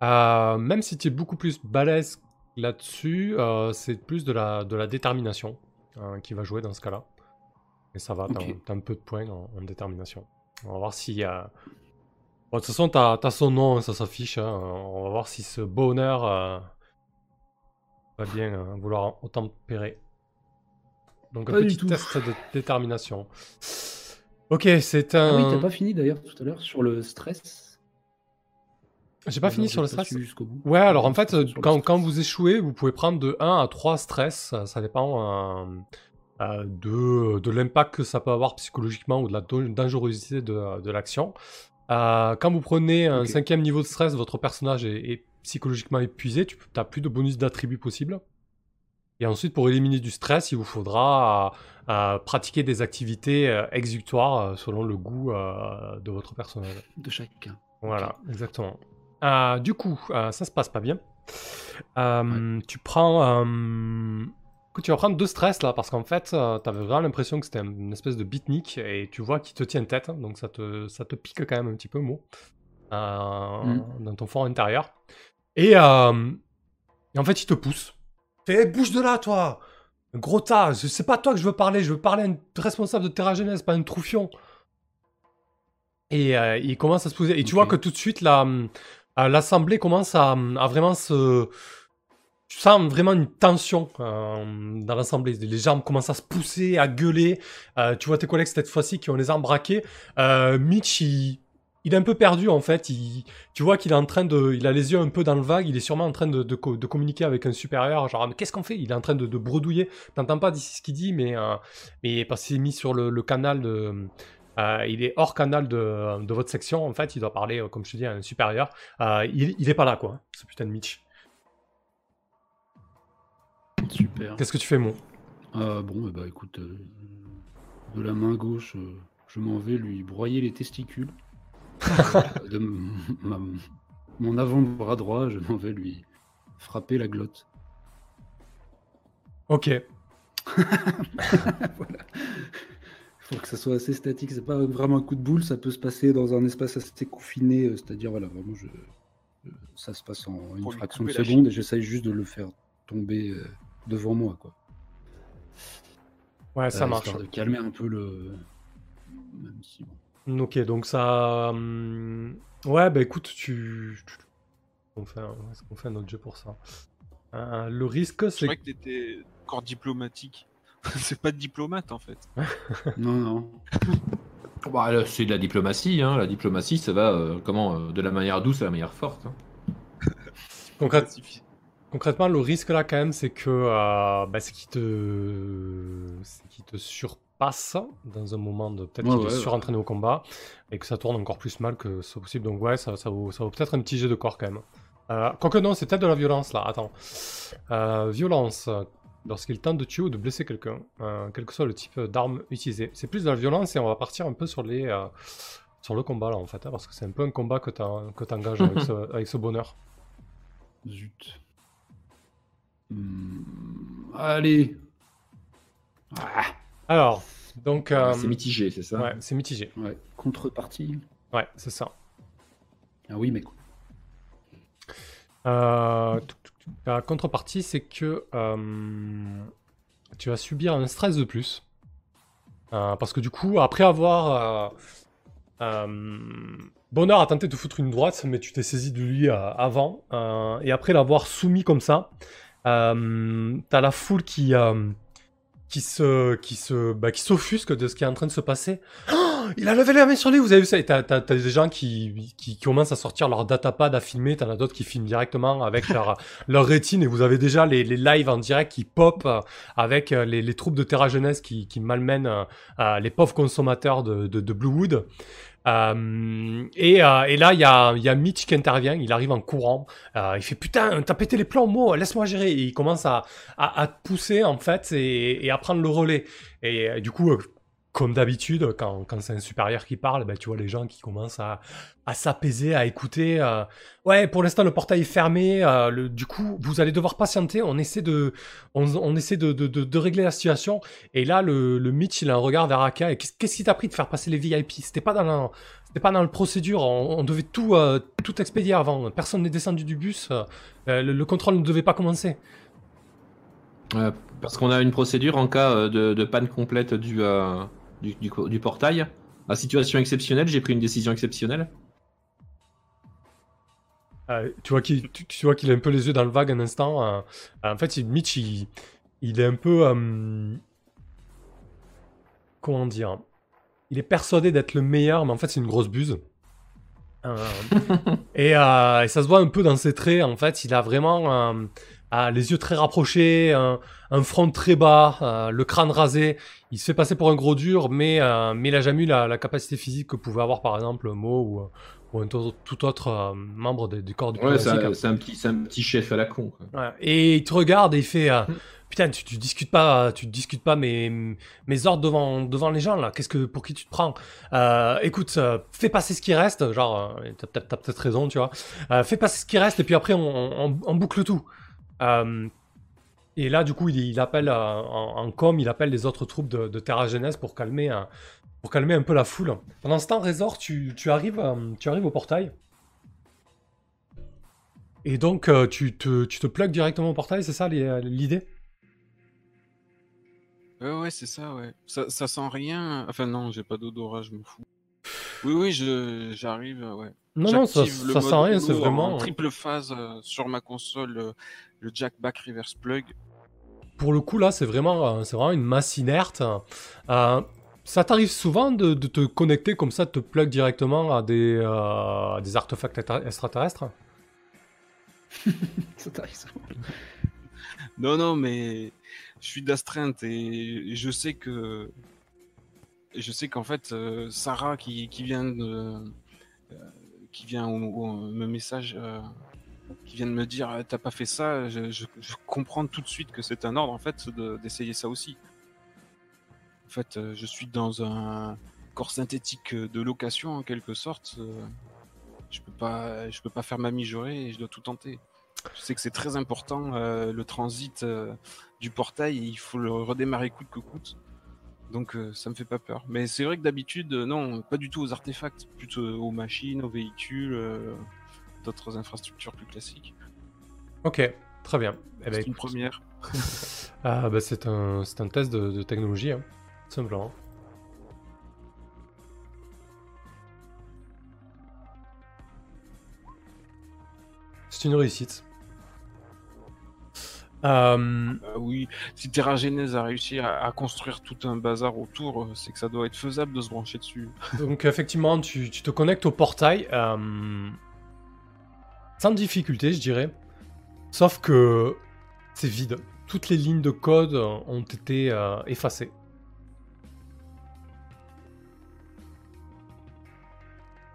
Euh, même si tu es beaucoup plus balèze là-dessus, euh, c'est plus de la, de la détermination euh, qui va jouer dans ce cas-là. Et ça va, t'as un peu de points en, en détermination. On va voir si. Bon, de toute façon, t'as as son nom, ça s'affiche. hein. On va voir si ce bonheur euh, va bien vouloir autant tempérer. Donc, un Pas petit test de détermination. Ok, c'est Ah un. oui, t'as pas fini d'ailleurs tout à l'heure sur le stress. J'ai pas fini sur le stress. bout. Ouais, alors en fait, quand, quand vous échouez, vous pouvez prendre de 1 à 3 stress. Ça, dépend euh, euh, de, de l'impact que ça peut avoir psychologiquement ou de la dangerosité de, de l'action. Euh, quand vous prenez un cinquième niveau de stress, votre personnage est, est psychologiquement épuisé. Tu n'as plus de bonus d'attributs possible. Et ensuite, pour éliminer du stress, il vous faudra euh, pratiquer des activités exutoires selon le goût de votre personnage. De chacun. Voilà, exactement. Euh, du coup, euh, ça se passe pas bien. Euh, Tu prends. tu vas prendre deux stress là, parce qu'en fait, t'avais vraiment l'impression que c'était un- une espèce de beatnik et tu vois qu'il te tient tête, hein, donc ça te, ça te pique quand même un petit peu, mot, Mm. dans ton fort intérieur. Et, et en fait, il te pousse. Fais, hey, bouge de là, toi Gros tas, c'est pas toi que je veux parler, je veux parler à un responsable de Terra Jeunesse, pas un troufion. Et il commence à se poser. Et tu vois que tout de suite, la, euh, l'assemblée commence à, vraiment se. Tu sens vraiment une tension euh, dans l'assemblée. Les gens commencent à se pousser, à gueuler. Euh, tu vois tes collègues cette fois-ci qui ont les armes braquées. Euh, Mitch, il, est un peu perdu en fait. Tu vois qu'il est en train de. Il a les yeux un peu dans le vague. Il est sûrement en train de, de co- de communiquer avec un supérieur. Genre, mais qu'est-ce qu'on fait? Il est en train de, bredouiller. T'entends pas d'ici ce qu'il dit, mais, euh, mais parce qu'il est mis sur le, le canal de. Euh, il est hors canal de, de votre section, en fait, il doit parler, euh, comme je te dis, à un supérieur. Euh, il, il est pas là, quoi, ce putain de Mitch. Super. Qu'est-ce que tu fais, mon Euh, bon, bah écoute, de la main gauche, je m'en vais lui broyer les testicules. De ma- mon avant-bras droit, je m'en vais lui frapper la glotte. Ok. voilà. Il faut que ça soit assez statique. C'est pas vraiment un coup de boule, ça peut se passer dans un espace assez confiné, euh, c'est-à-dire, voilà, vraiment, je, euh, ça se passe en une fraction de seconde et j'essaye juste de le faire tomber euh, devant moi, quoi. Ouais, ça Euh, marche. de calmer un peu le. Même si, bon. Ok, donc ça. hum, Ouais, bah écoute, tu. On fait un... Est-ce qu'on fait un autre jeu pour ça? Euh, Le risque, Je c'est. croyais que t'étais encore diplomatique. c'est pas de diplomate en fait. Non, non. Bah, là, c'est de la diplomatie. Hein. La diplomatie, ça va euh, comment euh, de la manière douce à la manière forte. hein. Concrète-. Concrètement, le risque là, quand même, c'est que euh, bah, c'est qu'il te... c'est te surpasse dans un moment de peut-être Ouais, ouais, surentraîné au combat et que ça tourne encore plus mal que ce possible. Donc, ouais, ça, ça vaut, ça vaut peut-être un petit jet de corps quand même. Euh, quoique, non, c'est peut-être de la violence là. Attends. Euh, violence. Lorsqu'il tente de tuer ou de blesser quelqu'un, euh, quel que soit le type d'arme utilisée. C'est plus de la violence et on va partir un peu sur les. euh, sur le combat là en fait, hein, parce que c'est un peu un combat que tu engages avec ce, avec ce bonheur. Zut. Hmm, Allez. Ah, Alors, donc. euh, C'est mitigé, c'est ça? Ouais, c'est mitigé. ouais. Contrepartie. Ouais, c'est ça. Ah oui, mais Euh. La contrepartie, c'est que euh, tu vas subir un stress de plus. Euh, parce que du coup, après avoir. euh, euh, Bonheur a tenté de foutre une droite, mais tu t'es saisi de lui euh, avant. euh, et après l'avoir soumis comme ça, euh, t'as la foule qui. Qui se, qui se, bah, qui s'offusque de ce qui est en train de se passer. Oh, il a levé la main sur lui, vous avez vu ça? Et t'as, t'as- t'as des gens qui, qui commencent à sortir leur datapad à filmer, t'en as d'autres qui filment directement avec leur, leur rétine, et vous avez déjà les, les lives en direct qui pop euh, avec euh, les, les troupes de Terra Jeunesse qui, qui malmènent euh, les pauvres consommateurs de, de, de Bluewood. Euh, et, euh, et là, il y a, y a Mitch qui intervient, il arrive en courant, euh, il fait putain, t'as pété les plombs, moi, laisse-moi gérer. Et il commence à, à, à te pousser en fait et, et à prendre le relais. Et euh, du coup, euh, comme d'habitude, quand, quand c'est un supérieur qui parle, ben, tu vois les gens qui commencent à, à s'apaiser, à écouter. euh, ouais, pour l'instant, le portail est fermé. euh, du coup, vous allez devoir patienter. On essaie de, on, essaie de, de, de, régler la situation. Et là, le, le Mitch, il a un regard vers Aka. Qu'est-ce qui t'a pris de faire passer les VIP C'était pas dans la, c'était pas dans le procédure. On, devait tout, euh, tout expédier avant. Personne n'est descendu du bus. le, le contrôle ne devait pas commencer. Parce qu'on a une procédure en cas de, panne complète du, du, du, du portail. À situation exceptionnelle, j'ai pris une décision exceptionnelle. Euh, tu vois qu'il tu, tu vois qu'il a un peu les yeux dans le vague un instant. euh, en fait, il- Mitch, il, il est un peu. euh, comment dire Il est persuadé d'être le meilleur, mais en fait, c'est une grosse buse. Et, et ça se voit un peu dans ses traits. En fait, il a vraiment ah, les yeux très rapprochés, un, un front très bas, euh, le crâne rasé. Il se fait passer pour un gros dur, mais, euh, mais il a jamais eu la, la capacité physique que pouvait avoir, par exemple, Mo ou, euh, ou un to- tout autre euh, membre des- du corps du Ouais, c'est un, petit, un petit chef à la con. Ouais. Et il te regarde et il fait euh, Putain, tu, tu discutes pas, tu discutes pas mes, mes ordres devant, devant les gens là. Qu'est-ce que pour qui tu te prends? Écoute, fais passer ce qui reste. Genre, t'as peut-être t'as peut-être raison, tu vois. Fais passer ce qui reste et puis après on, on, on boucle tout. Euh, et là, du coup, il, il appelle euh, en, en com, il appelle les autres troupes de, de Terra Jeunesse pour calmer, euh, pour calmer un peu la foule. Pendant ce temps, Résor, tu, tu arrives, euh, tu arrives au portail. Et donc, euh, tu te, tu te plugues directement au portail, c'est ça l'idée? Ouais, ouais, c'est ça, ouais. Ça, ça sent rien. Enfin, non, j'ai pas d'odorat, je me fous. Oui, oui, j'arrive, euh, ouais. Non, non, ça, sent rien, c'est vraiment. En triple phase euh, sur ma console, euh, le jack back reverse plug. Pour le coup, là, c'est vraiment, euh, c'est vraiment une masse inerte. Euh, ça t'arrive souvent de, de te connecter comme ça, de te plug directement à des, euh, à des artefacts extra- extraterrestres? Ça t'arrive souvent. Non, non, mais je suis d'astreinte et je sais que. Je sais qu'en fait, euh, Sarah qui, qui vient de. euh, qui vient au, au- me message. Euh, qui vient de me dire Ah, t'as pas fait ça, je, comprends tout de suite que c'est un ordre en fait de- d'essayer ça aussi. En fait, euh, je suis dans un corps synthétique de location en quelque sorte. euh, je peux pas, je peux pas faire ma mijaurée et je dois tout tenter. Je sais que c'est très important euh, le transit euh, du portail, il faut le redémarrer coûte que coûte. Donc euh, ça me fait pas peur. Mais c'est vrai que d'habitude, euh, non, pas du tout aux artefacts, plutôt aux machines, aux véhicules, euh, d'autres infrastructures plus classiques. Ok, très bien. Eh ben, c'est une écoute, première. ah, bah, c'est un, un test de, de technologie, hein, tout simplement. C'est une réussite. Euh, Ah oui, si Terra Genèse a réussi à, à construire tout un bazar autour, euh, c'est que ça doit être faisable de se brancher dessus. donc effectivement, tu, tu te connectes au portail euh, sans difficulté, je dirais. Sauf que c'est vide. Toutes les lignes de code ont été euh, effacées.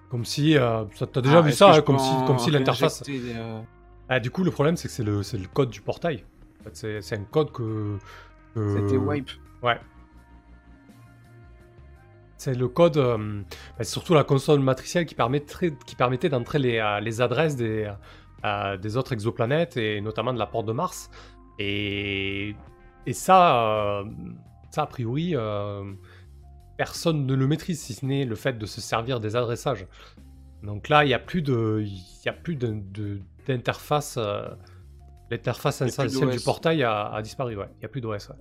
Comme si, euh, t'as déjà Ah, vu ça, hein, comme si, en comme si l'interface. euh, Ah, du coup, le problème, c'est que c'est le, code du portail. En fait, c'est, c'est un code que. que- C'était wipe. Ouais. C'est le code. euh, bah, c'est surtout la console matricielle qui, permettrait, qui permettait d'entrer les, euh, les adresses des, euh, des autres exoplanètes et notamment de la porte de Mars. Et, et ça, ça, a priori, personne ne le maîtrise si ce n'est le fait de se servir des adressages. Donc là, il n'y a plus de, il y a plus de- de- d'interface. L'interface essentielle du portail a, a disparu. Ouais. Il n'y a plus d'OS. ouais.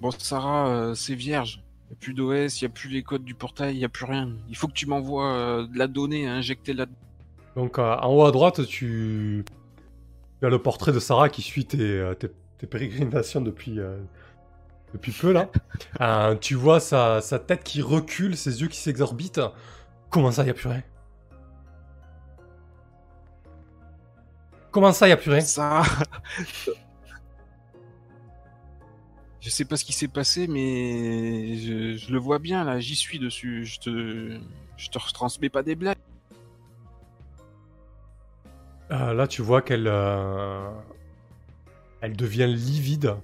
Bon, Sarah, euh, c'est vierge. Il n'y a plus d'OS, il n'y a plus les codes du portail, il n'y a plus rien. Il faut que tu m'envoies euh, de la donnée à injecter là Donc euh, en haut à droite, tu... tu as le portrait de Sarah qui suit tes, tes- tes pérégrinations depuis, depuis peu là. Tu vois sa, sa tête qui recule, ses yeux qui s'exorbitent. Comment ça, y a plus rien? Comment ça, y a plus rien? Ça. Je sais pas ce qui s'est passé, mais je, je le vois bien là, j'y suis dessus. Je te, je te retransmets pas des blagues. Euh, Là, tu vois qu'elle euh, elle devient livide.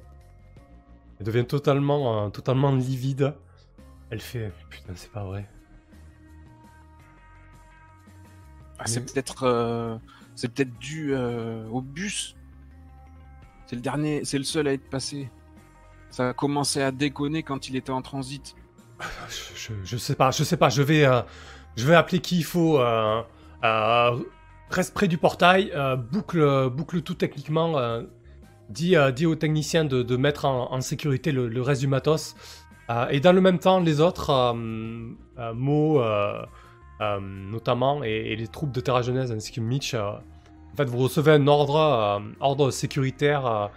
Elle devient totalement, euh, totalement livide. Elle fait putain, c'est pas vrai. Ah, c'est peut-être, euh, c'est peut-être dû au bus. C'est le dernier, c'est le seul à être passé. Ça a commencé à déconner quand il était en transit. Je, je- sais pas, je sais pas, je vais, euh, je vais appeler qui il faut. euh, euh, reste près du portail, boucle, boucle tout techniquement. dis, dis aux techniciens de, mettre en, sécurité le, reste du matos. Et dans le même temps, les autres, Mo euh, notamment, et, les troupes de Terra Genèse ainsi que Mitch, en vous recevez un ordre, ordre sécuritaire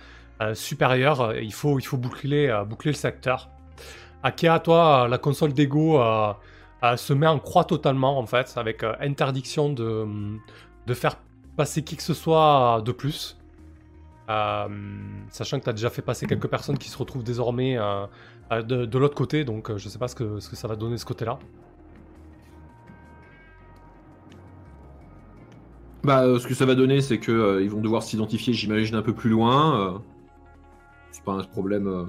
supérieur. euh, Il faut, il faut boucler, euh, boucler le secteur. Akea, toi, euh, la console d'Ego euh, euh, se met en croix totalement, en fait, avec euh, interdiction de, faire passer qui que ce soit de plus. Euh, sachant que tu as déjà fait passer quelques personnes qui se retrouvent désormais euh, euh, de, l'autre côté, donc euh, je sais pas ce que, ce que ça va donner ce côté-là. Bah, euh, ce que ça va donner, c'est que euh, ils vont devoir s'identifier, j'imagine, un peu plus loin. C'est pas un problème euh,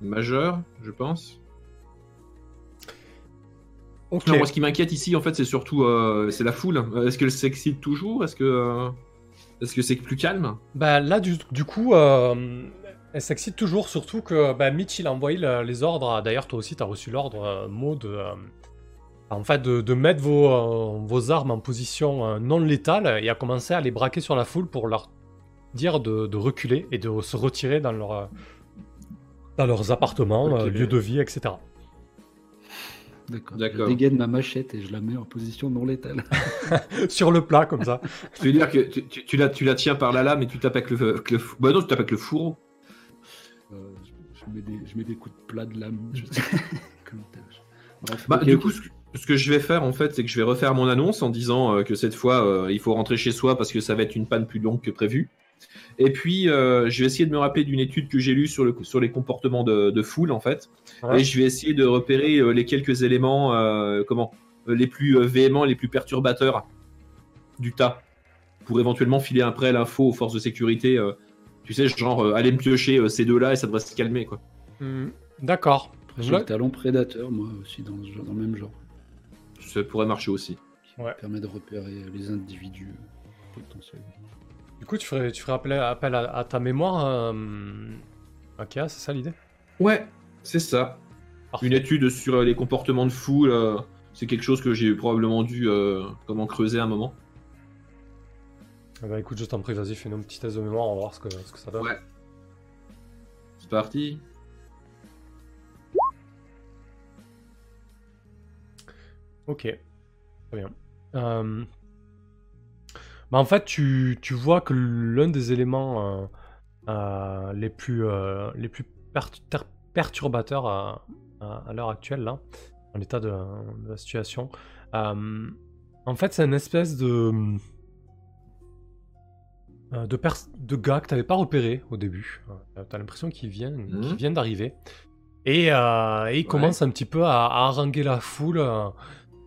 majeur, je pense. Non, moi, ce qui m'inquiète ici, en fait, c'est surtout euh, c'est la foule. Euh, Est-ce qu'elle s'excite toujours? Est-ce que euh, est-ce que c'est plus calme? Bah là, du, du coup, elle s'excite toujours, surtout que bah, Mitch, il a envoyé le- les ordres. D'ailleurs, toi aussi, tu as reçu l'ordre, mot de, en fait, de, de mettre vos, euh, vos armes en position euh, non létale et à commencer à les braquer sur la foule pour leur dire de, de reculer et de se retirer dans, leur, dans leurs appartements, euh, lieux de vie, etc. D'accord. D'accord. Je dégaine ma machette et je la mets en position non létale. sur le plat, comme ça. Je veux dire que tu, tu- tu la, tu la tiens par la lame et tu tapes avec le, avec le Bah non, tu tapes avec le fourreau. Euh, je, je mets des, je mets des coups de plat de lame. je-. Bref, Bah, du coup, ce que, ce que je vais faire, en fait, c'est que je vais refaire mon annonce en disant euh, que cette fois, euh, il faut rentrer chez soi parce que ça va être une panne plus longue que prévu. Et puis, euh, je vais essayer de me rappeler d'une étude que j'ai lue sur, le, sur les comportements de, de foule, en fait. Ouais. Et je vais essayer de repérer euh, les quelques éléments, euh, comment, les plus euh, véhéments, les plus perturbateurs du tas, pour éventuellement filer après l'info aux forces de sécurité. euh, tu sais, genre, euh, aller me piocher euh, ces deux-là et ça devrait se calmer, quoi. Hmm, D'accord. J'ai le talent prédateur, moi aussi, dans, ce genre- dans le même genre. Ça pourrait marcher aussi. Ouais. permet de repérer les individus potentiels. Du coup, tu ferais, tu ferais appel, appel à, à ta mémoire, euh, Akea, c'est ça l'idée? Ouais, c'est ça. Parfait. Une étude sur euh, les comportements de foule, euh, c'est quelque chose que j'ai probablement dû euh, comment creuser un moment. Ben, écoute, je t'en prie, vas-y, fais-nous un petit test de mémoire, on va voir ce que, ce que ça donne. Ouais. C'est parti. Ok, très bien. Euh, Bah, en fait, tu, tu vois que l'un des éléments euh, euh, les plus, euh, les plus per- perturbateurs à, à- à l'heure actuelle, là, en l'état de, de la situation, en fait, c'est une espèce de. De, de gars que tu n'avais pas repéré au début. T'as l'impression qu'il vient, qu'il Mhm. vient d'arriver. Et, euh, et il commence un petit peu à, à haranguer la foule.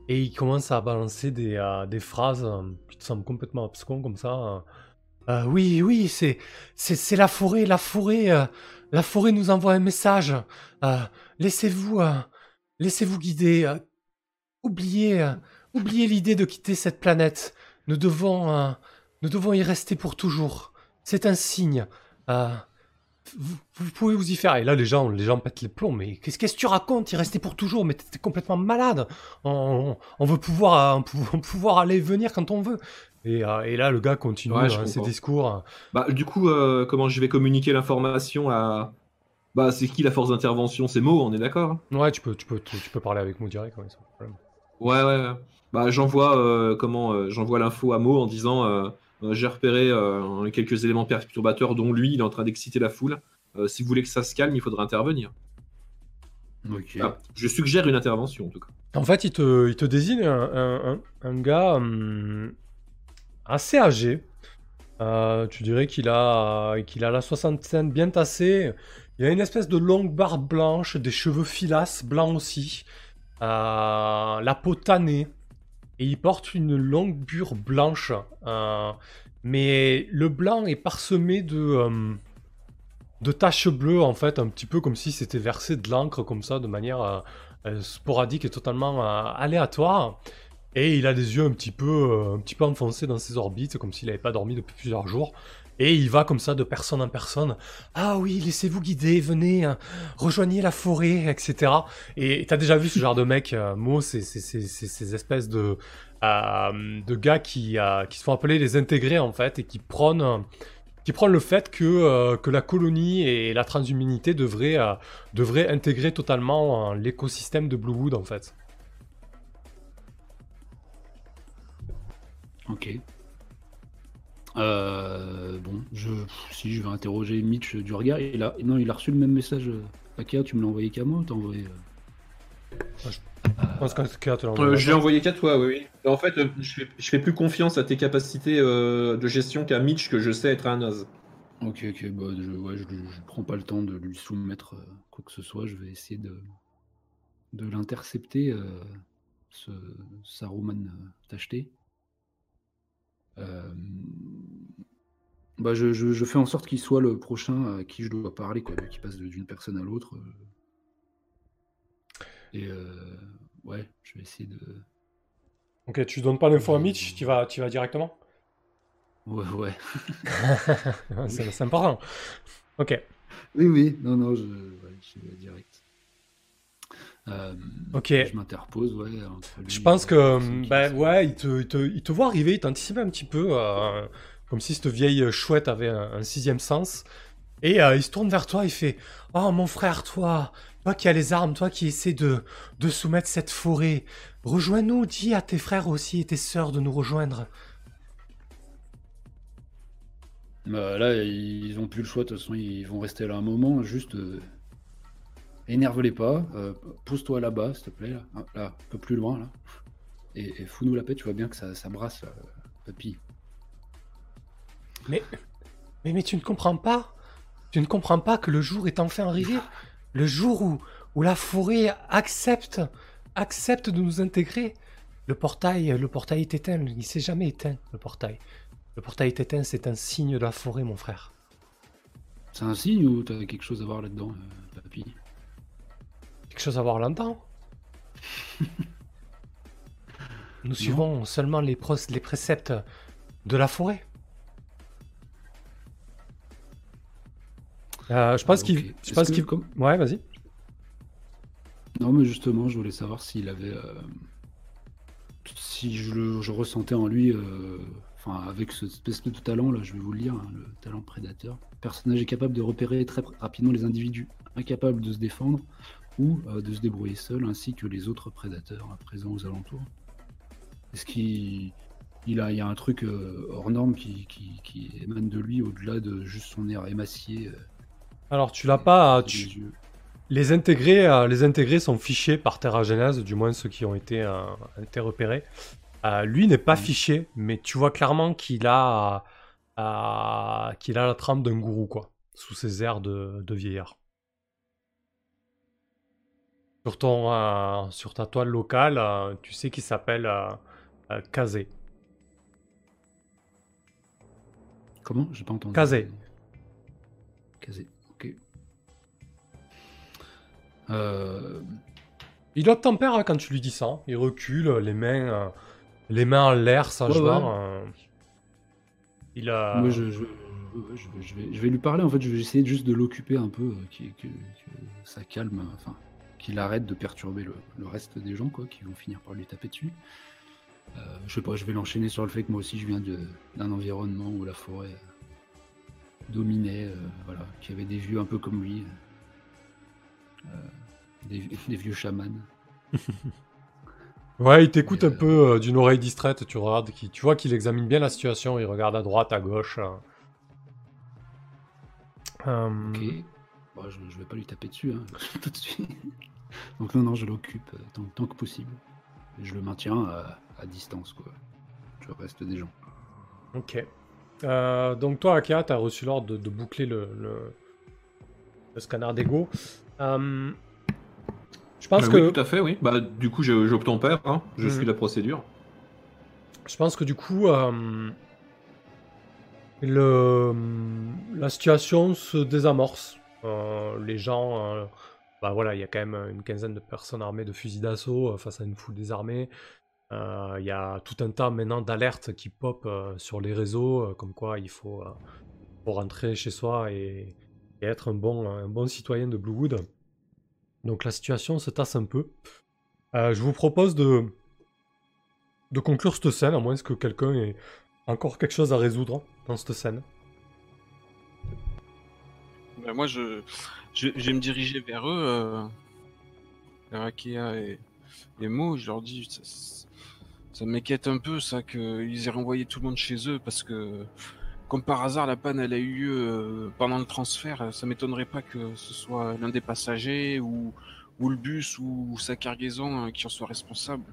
Et il commence à balancer des, euh, des phrases euh, qui te semblent complètement abscons comme ça. euh. Oui, oui, c'est, c'est, c'est la forêt, la forêt. la forêt nous envoie un message. Laissez-vous, laissez-vous guider. oubliez, oubliez l'idée de quitter cette planète. Nous devons, nous devons y rester pour toujours. C'est un signe. Vous, vous pouvez vous y faire. Et là, les gens, les gens pètent les plombs. Mais qu'est-ce que tu racontes? Y rester pour toujours Mais t'es complètement malade. On, on veut pouvoir, pou- pouvoir aller venir quand on veut. Et, euh, et là, le gars continue Ouais, euh, ses discours. Bah, du coup, euh, comment je vais communiquer l'information à. Bah, c'est qui la force d'intervention? C'est Mo, on est d'accord hein? Ouais, tu peux, tu peux, tu, tu peux parler avec moi direct. ouais. Ouais, ouais. Bah, j'envoie euh, comment j'envoie l'info à Mo en disant j'ai repéré euh, quelques éléments perturbateurs, dont lui, il est en train d'exciter la foule. Euh, si vous voulez que ça se calme, il faudra intervenir. Ah, je suggère une intervention en tout cas. En fait, il te, il te désigne un, un- un- un gars hum, assez âgé. Euh, tu dirais qu'il a, qu'il a la soixantaine bien tassée. Il a une espèce de longue barbe blanche, des cheveux filasses blancs aussi, euh, la peau tannée, et il porte une longue bure blanche. euh, mais le blanc est parsemé de, euh, de taches bleues, en fait, un petit peu comme si c'était versé de l'encre comme ça, de manière euh, sporadique et totalement aléatoire. Et il a des yeux un petit peu enfoncés dans ses orbites, comme s'il n'avait pas dormi depuis plusieurs jours. Et il va comme ça de personne en personne. Ah oui, laissez-vous guider, venez, hein, rejoignez la forêt, etc. Et t'as déjà vu ce genre de mec, euh, Mo, ces espèces de, euh, gars qui, euh, qui se font appeler les intégrés en fait, et qui prônent, qui le fait que, que la colonie et la transhumanité devraient, devraient intégrer totalement l'écosystème de Bluewood en fait. Ok. Euh, bon, je, si je vais interroger Mitch du regard, il a, non, il a reçu le même message. euh, Akea, tu me l'as envoyé qu'à moi ou t'as envoyé euh, Je pense l'a envoyé. Euh, je l'ai envoyé qu'à toi, oui. oui. En fait, je fais, je fais plus confiance à tes capacités euh, de gestion qu'à Mitch, que je sais être un naze. Ok, ok, bah, je, ouais, je, je prends pas le temps de lui soumettre euh, quoi que ce soit. Je vais essayer de, de l'intercepter, euh, ce Saruman euh, tacheté. Euh, bah, je, je- je fais en sorte qu'il soit le prochain à qui je dois parler, quoi, qu'il passe d'une personne à l'autre. euh. Et euh, ouais, je vais essayer de. Ok, tu donnes pas l'info à Mitch, tu vas, tu vas directement? Ouais, ouais. c'est, important. Ok, Oui, oui, non, non, je, ouais, j'y vais direct. Euh, Ok. Je m'interpose, ouais. je pense la que, qui ben passe. ouais, il te, il, te, il te voit arriver, il t'anticipe un petit peu, euh, comme si cette vieille chouette avait un, sixième sens. Et euh, il se tourne vers toi, il fait Oh mon frère, toi, toi qui as les armes, toi qui essaies de, soumettre cette forêt, rejoins-nous, dis à tes frères aussi et tes sœurs de nous rejoindre. Bah, là, ils ont plus le choix, de toute façon, ils vont rester là un moment. Juste, euh, énerve-les pas. euh, Pose-toi là-bas, s'il te plaît. Là. Un peu plus loin, là. Et, fous-nous la paix, tu vois bien que ça, ça brasse, papy. Mais, mais, mais tu ne comprends pas. Tu ne comprends pas que le jour est enfin arrivé. Le jour où, où la forêt accepte, accepte de nous intégrer. Le portail, le portail est éteint, il s'est jamais éteint, le portail. Le portail est éteint, c'est un signe de la forêt, mon frère. C'est un signe ou t'as quelque chose à voir là-dedans, euh, papy? Quelque chose à voir là-dedans? Nous suivons seulement les préceptes de la forêt. Euh, je pense Ok. qu'il... Je Est-ce pense que qu'il... comme- Ouais, vas-y. Non, mais justement, je voulais savoir s'il avait. euh, si je, le, je ressentais en lui. euh, Enfin, avec ce espèce de talent, là, je vais vous le lire, hein, le talent prédateur. Le personnage est capable de repérer très rapidement les individus incapables de se défendre ou de se débrouiller seul, ainsi que les autres prédateurs à présent aux alentours. Est-ce qu'il il, a, il y a un truc hors norme qui, qui, qui émane de lui au-delà de juste son air émacié. Alors, tu l'as pas. tu- les intégrés, euh, les intégrés sont fichés par Terra Genèse, du moins ceux qui ont été, euh, été repérés. Euh, lui n'est pas Mhm. fiché, mais tu vois clairement qu'il a, qu'il a la trempe d'un gourou, quoi, sous ses airs de, de vieillard. Sur, ton, euh, sur ta toile locale, euh, tu sais qu'il s'appelle euh, Kazé. Comment? J'ai pas entendu. Kazé. Kazé. Euh, Il doit te tempère hein, quand tu lui dis ça. Il recule, les mains, euh, les mains en l'air, sagement. euh. Il a. Moi, je, je, je vais, je vais- je vais lui parler. En fait, je vais essayer juste de l'occuper un peu, euh, qui- que, que ça calme, euh, enfin, qu'il arrête de perturber le, le reste des gens, quoi, qui vont finir par lui taper dessus. Euh, je sais pas, je vais l'enchaîner sur le fait que moi aussi, je viens de- d'un environnement où la forêt euh, dominait, euh, voilà, qui avait des vieux un peu comme lui, euh, des, des vieux chamans. Ouais, il t'écoute un euh, peu euh, d'une oreille distraite, tu regardes, qu'il- tu vois qu'il examine bien la situation, il regarde à droite, à gauche. euh. Euh, Ok. Bon, je, je vais pas lui taper dessus, hein, tout de suite. Donc non, non, je l'occupe tant, tant que possible. Et je le maintiens à, à distance, quoi. Je reste des gens. Ok. Euh, donc toi, Akia, t'as reçu l'ordre de, de boucler le, le, le scanner d'ego. Euh, je pense Euh, que... Oui, tout à fait, oui. Bah, du coup, j'obtempère, hein. je Mhm. suis la procédure. Je pense que du coup, euh, le, la situation se désamorce. Euh, les gens, euh, bah voilà, il y a quand même une quinzaine de personnes armées de fusils d'assaut face à une foule désarmée. Il y a tout un tas maintenant d'alertes qui pop sur les réseaux, comme quoi il faut, faut rentrer chez soi et, et être un bon, un bon citoyen de Bluewood. Donc la situation se tasse un peu. Euh, je vous propose de, de conclure cette scène, à moins que quelqu'un ait encore quelque chose à résoudre dans cette scène. Ben, moi, je, je, vais me diriger vers eux, euh, vers Akea et, et Mo. Je leur dis, ça m'inquiète un peu, ça, qu'ils aient renvoyé tout le monde chez eux, parce que, comme par hasard, la panne, elle a eu lieu euh, pendant le transfert. Ça m'étonnerait pas que ce soit l'un des passagers ou, le bus ou sa cargaison euh, qui en soit responsable.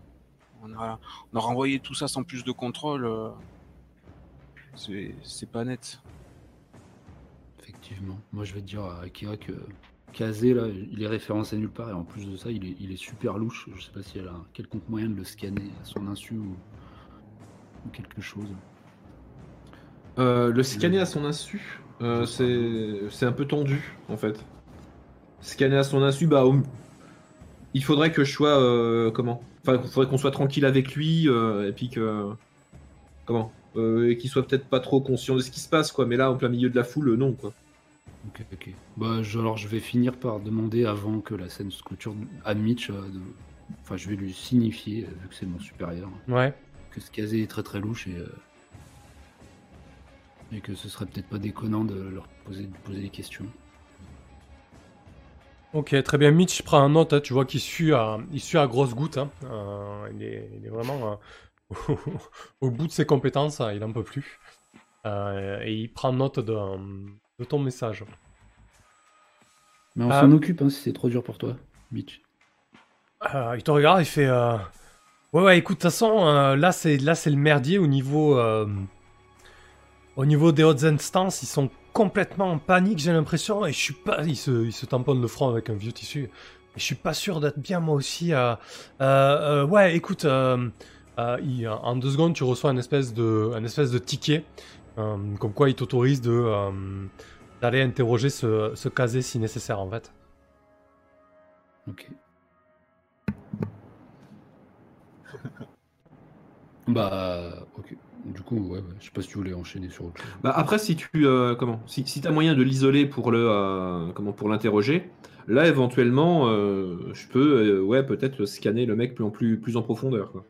On a, renvoyé tout ça sans plus de contrôle. euh, c'est pas net. Effectivement. Moi, je vais te dire à Akira que Kazé, là, il est référencé nulle part. Et en plus de ça, il est, super louche. Je sais pas si elle a quelconque moyen de le scanner à son insu ou quelque chose. Euh, le scanner à son insu, euh, c'est c'est un peu tendu, en fait. Scanner à son insu, bah, il faudrait que je sois. euh, comment? Enfin, il faudrait qu'on soit tranquille avec lui, euh, et puis que. Comment? Euh, Et qu'il soit peut-être pas trop conscient de ce qui se passe, quoi. Mais là, en plein milieu de la foule, non, quoi. Ok, ok. Bah, je- alors, je vais finir par demander avant que la scène se clôture à Mitch. euh, de... Enfin, je vais lui signifier, euh, vu que c'est mon supérieur, Ouais. que ce Kazé est très très louche et. Et que ce serait peut-être pas déconnant de leur poser, de poser des questions. Ok, très bien. Mitch prend un note, hein, tu vois qu'il suit à, il à grosses gouttes. hein. Euh, il, est, il est vraiment euh, au bout de ses compétences, hein, il n'en peut plus. Euh, et il prend note de, de ton message. Mais on s'en occupe si c'est trop dur pour toi, Mitch. Il te regarde, il fait Ouais, ouais, écoute, de toute façon, là, c'est là, c'est le merdier au niveau, au niveau des hautes instances. Ils sont complètement en panique, j'ai l'impression. Et je suis pas. Il se, il se tamponne le front avec un vieux tissu. Et je suis pas sûr d'être bien, moi aussi. euh, ouais, écoute, euh, euh, en deux secondes, tu reçois un espèce de, espèce de ticket. comme quoi, il t'autorise de. d'aller interroger ce, ce si nécessaire, en fait. Ok. bah, ok. Du coup, ouais, ouais, je sais pas si tu voulais enchaîner sur autre chose. Bah, après, si tu. euh, comment Si, si t'as moyen de l'isoler pour le. euh, comment Pour l'interroger, là, éventuellement, euh, je peux, ouais, peut-être scanner le mec plus en, plus, plus en profondeur, quoi.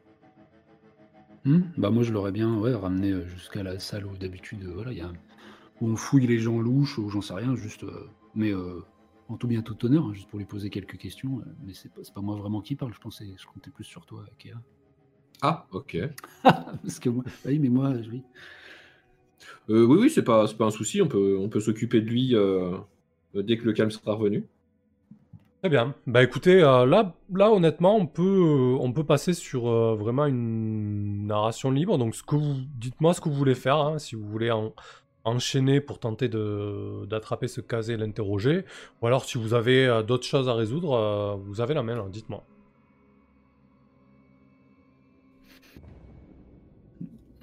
Hmm bah, moi, je l'aurais bien ouais, ramené jusqu'à la salle où d'habitude, voilà, il y a où on fouille les gens louches ou j'en sais rien, juste. mais euh, en tout bien, tout honneur, hein, juste pour lui poser quelques questions. mais c'est pas, pas moi vraiment qui parle, je pensais, je comptais plus sur toi, Kea. Ah, ok. Parce que moi, oui, mais moi, oui. Euh, oui, oui, c'est pas, c'est pas un souci. On peut, on peut s'occuper de lui euh, dès que le calme sera revenu. Très bien. Bah écoutez, euh, là, là honnêtement, on peut, euh, on peut passer sur euh, vraiment une narration libre. Donc, ce que vous, dites-moi ce que vous voulez faire. hein, si vous voulez en- enchaîner pour tenter de d'attraper ce casé et l'interroger, ou alors si vous avez euh, d'autres choses à résoudre, euh, vous avez la main. là, Dites-moi.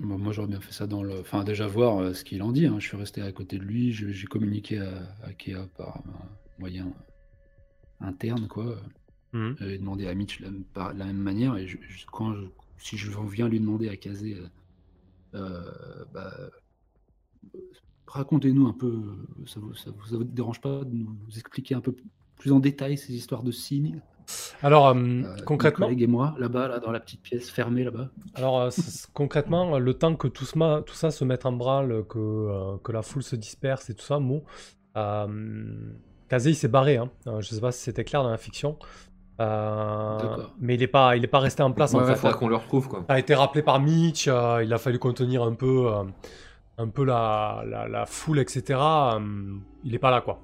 Moi, j'aurais bien fait ça dans le. Enfin, déjà voir euh, ce qu'il en dit. hein. Je suis resté à côté de lui. je- J'ai communiqué à, à Kea par un moyen interne, quoi. Mhm. J'avais demandé à Mitch la, par la même manière. Et je- je- quand je- si je viens lui demander à Kazé, euh, euh, bah, euh, racontez-nous un peu. euh, Ça vous, ça, vous, ça vous dérange pas de nous expliquer un peu plus en détail ces histoires de signes? Alors, euh, Euh, mes concrètement, collègues et moi, là-bas, là, dans la petite pièce fermée là-bas. Alors, euh, concrètement, le temps que tout, ce ma- tout ça se mette en branle, que, euh, que la foule se disperse et tout ça, Mo, euh, Kazé, il s'est barré. Hein. Euh, je sais pas si c'était clair dans la fiction. Euh, D'accord. mais il n'est pas, il est pas resté en place Ouais, en ouais, fait. qu'on le retrouve, quoi. Ça a été rappelé par Mitch, euh, il a fallu contenir un peu, euh, un peu la, la, la foule, etc. euh, il est pas là, quoi.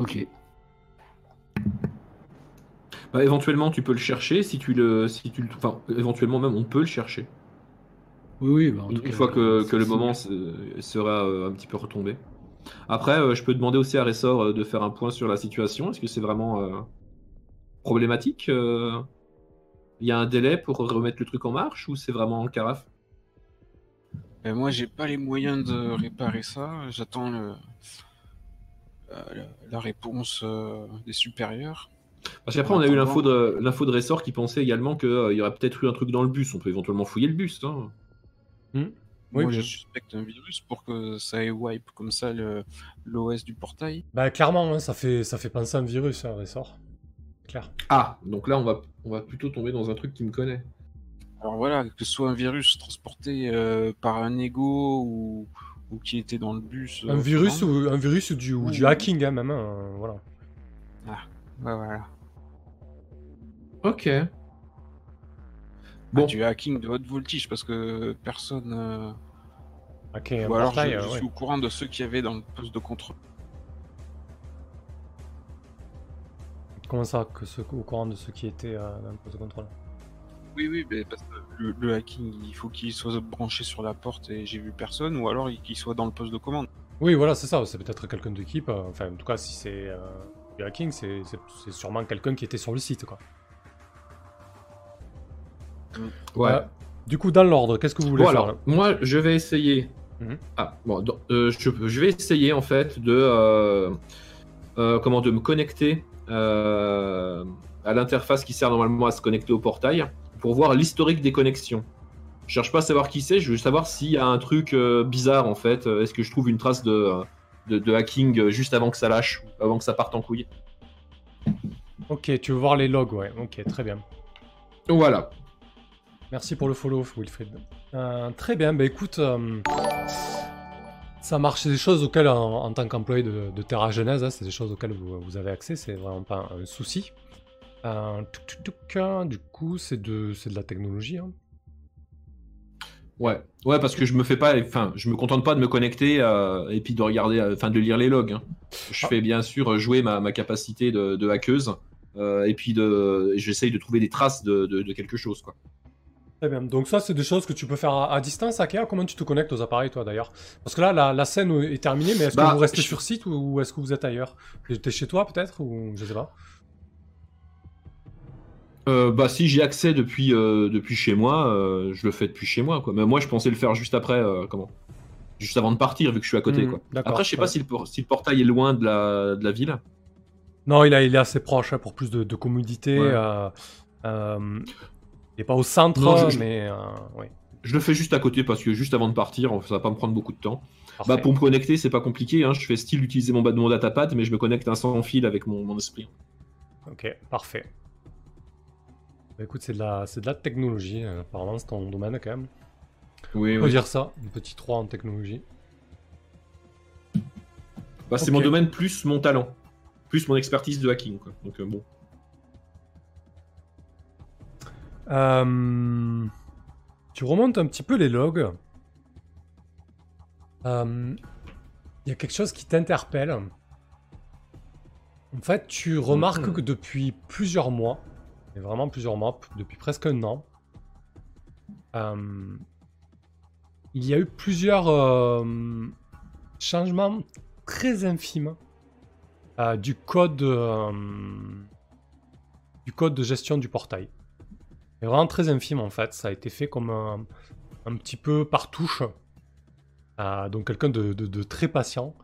Ok. Bah, éventuellement, tu peux le chercher si tu le, si tu le, enfin, éventuellement même, on peut le chercher. Oui, oui. bah, en Une, tout une cas, fois que, que le moment se- sera euh, un petit peu retombé. Après, euh, je peux demander aussi à Ressort euh, de faire un point sur la situation. Est-ce que c'est vraiment euh, problématique euh, Il y a un délai pour remettre le truc en marche ou c'est vraiment en carafe? Et moi, j'ai pas les moyens de réparer ça. J'attends le- la, la réponse euh, des supérieurs. Parce qu'après, on a eu l'info de, l'info de Ressort qui pensait également qu'il y aurait peut-être eu un truc dans le bus. On peut éventuellement fouiller le bus. hein. Oui, moi, je suspecte un virus pour que ça ait wipe comme ça le- l'OS du portail. Bah, clairement, hein, ça, fait, ça fait penser à un virus, un ressort. Clair. Ah, donc là, on va, on va plutôt tomber dans un truc qui me connaît. Alors voilà, que ce soit un virus transporté euh, par un ego ou, ou qui était dans le bus. Un euh, virus, vraiment. ou, un virus ou du, ou du Ouh. hacking, hein, même. hein, voilà. Ouais, voilà. Ok. Bon. Bon. du hacking de haute voltige parce que personne. euh, un Ou alors je, portail, je euh, ouais. suis au courant de ceux qui avaient dans le poste de contrôle. Comment ça, que ceux, au courant de ceux qui étaient euh, dans le poste de contrôle? Oui, oui, mais parce que le, le hacking, il faut qu'il soit branché sur la porte et j'ai vu personne, ou alors il- qu'il soit dans le poste de commande. Oui, voilà, c'est ça. C'est peut-être quelqu'un d'équipe. euh, enfin, en tout cas, si c'est euh, du hacking, c'est sûrement quelqu'un qui était sur le site, quoi. Ouais. Euh, du coup, dans l'ordre, qu'est-ce que vous voulez Bon, faire alors, là moi, je vais essayer. Mhm. Ah, bon, donc, euh, je, je vais essayer en fait de, euh, euh, comment, de me connecter euh, à l'interface qui sert normalement à se connecter au portail pour voir l'historique des connexions. Je cherche pas à savoir qui c'est, je veux savoir s'il y a un truc euh, bizarre en fait. Euh, Est-ce que je trouve une trace de, de, de hacking euh, juste avant que ça lâche, avant que ça parte en couille Ok, tu veux voir les logs, ouais. Ok, très bien. Voilà. Merci pour le follow, Wilfried. Euh, très bien, bah écoute, euh, ça marche, c'est des choses auxquelles, en, en tant qu'employé de, de Terra Genèse, hein, c'est des choses auxquelles vous, vous avez accès, c'est vraiment pas un, souci. Euh, tuc, tuc, tuc, hein, du coup, c'est de, c'est de la technologie. hein. Ouais, ouais, parce que je me fais pas, enfin, je me contente pas de me connecter euh, et puis de regarder, euh, enfin, de lire les logs. hein. Je Ah. fais bien sûr jouer ma, ma capacité de, de hackeuse euh, et puis de, j'essaye de trouver des traces de, de- de quelque chose, quoi. Très bien, donc ça, c'est des choses que tu peux faire à, à distance, Akea. Comment tu te connectes aux appareils, toi, d'ailleurs? Parce que là, la, la scène est terminée, mais est-ce Bah, que vous restez je- sur site ou, ou est-ce que vous êtes ailleurs? T'es chez toi, peut-être Ou je sais pas? Euh, bah, si j'y accès depuis, euh, depuis chez moi, euh, je le fais depuis chez moi, quoi. Mais moi, je pensais le faire juste après, comment? Juste avant de partir, vu que je suis à côté, Hmm, quoi. Après, je sais ouais. pas si le, por- si le portail est loin de la, de la ville. Non, il, a- il est assez proche hein, pour plus de, de commodité. Ouais. il n'est pas au centre, Non, je- mais. Je le fais juste à côté parce que juste avant de partir, ça va pas me prendre beaucoup de temps. parfait. Bah, pour me connecter, c'est pas compliqué. Hein. Je fais style d'utiliser mon, mon datapad, mais je me connecte un sans fil avec mon, mon esprit. Ok, parfait. Bah, écoute, c'est de, la, c'est de la technologie. euh, apparemment, c'est ton domaine quand même. Oui, On peut dire ça, un petit 3 en technologie. Bah, c'est Ok. mon domaine plus mon talent, plus mon expertise de hacking. Quoi. Donc euh, bon. Euh, tu remontes un petit peu les logs. Euh, Il y a quelque chose qui t'interpelle. En fait, tu remarques Mhm. que depuis plusieurs mois, et vraiment plusieurs p- depuis presque un an, euh, il y a eu plusieurs euh, changements très infimes euh, du code du code de gestion du portail. C'est vraiment très infime en fait. Ça a été fait comme un, un petit peu par touche. Donc quelqu'un de, de- de très patient.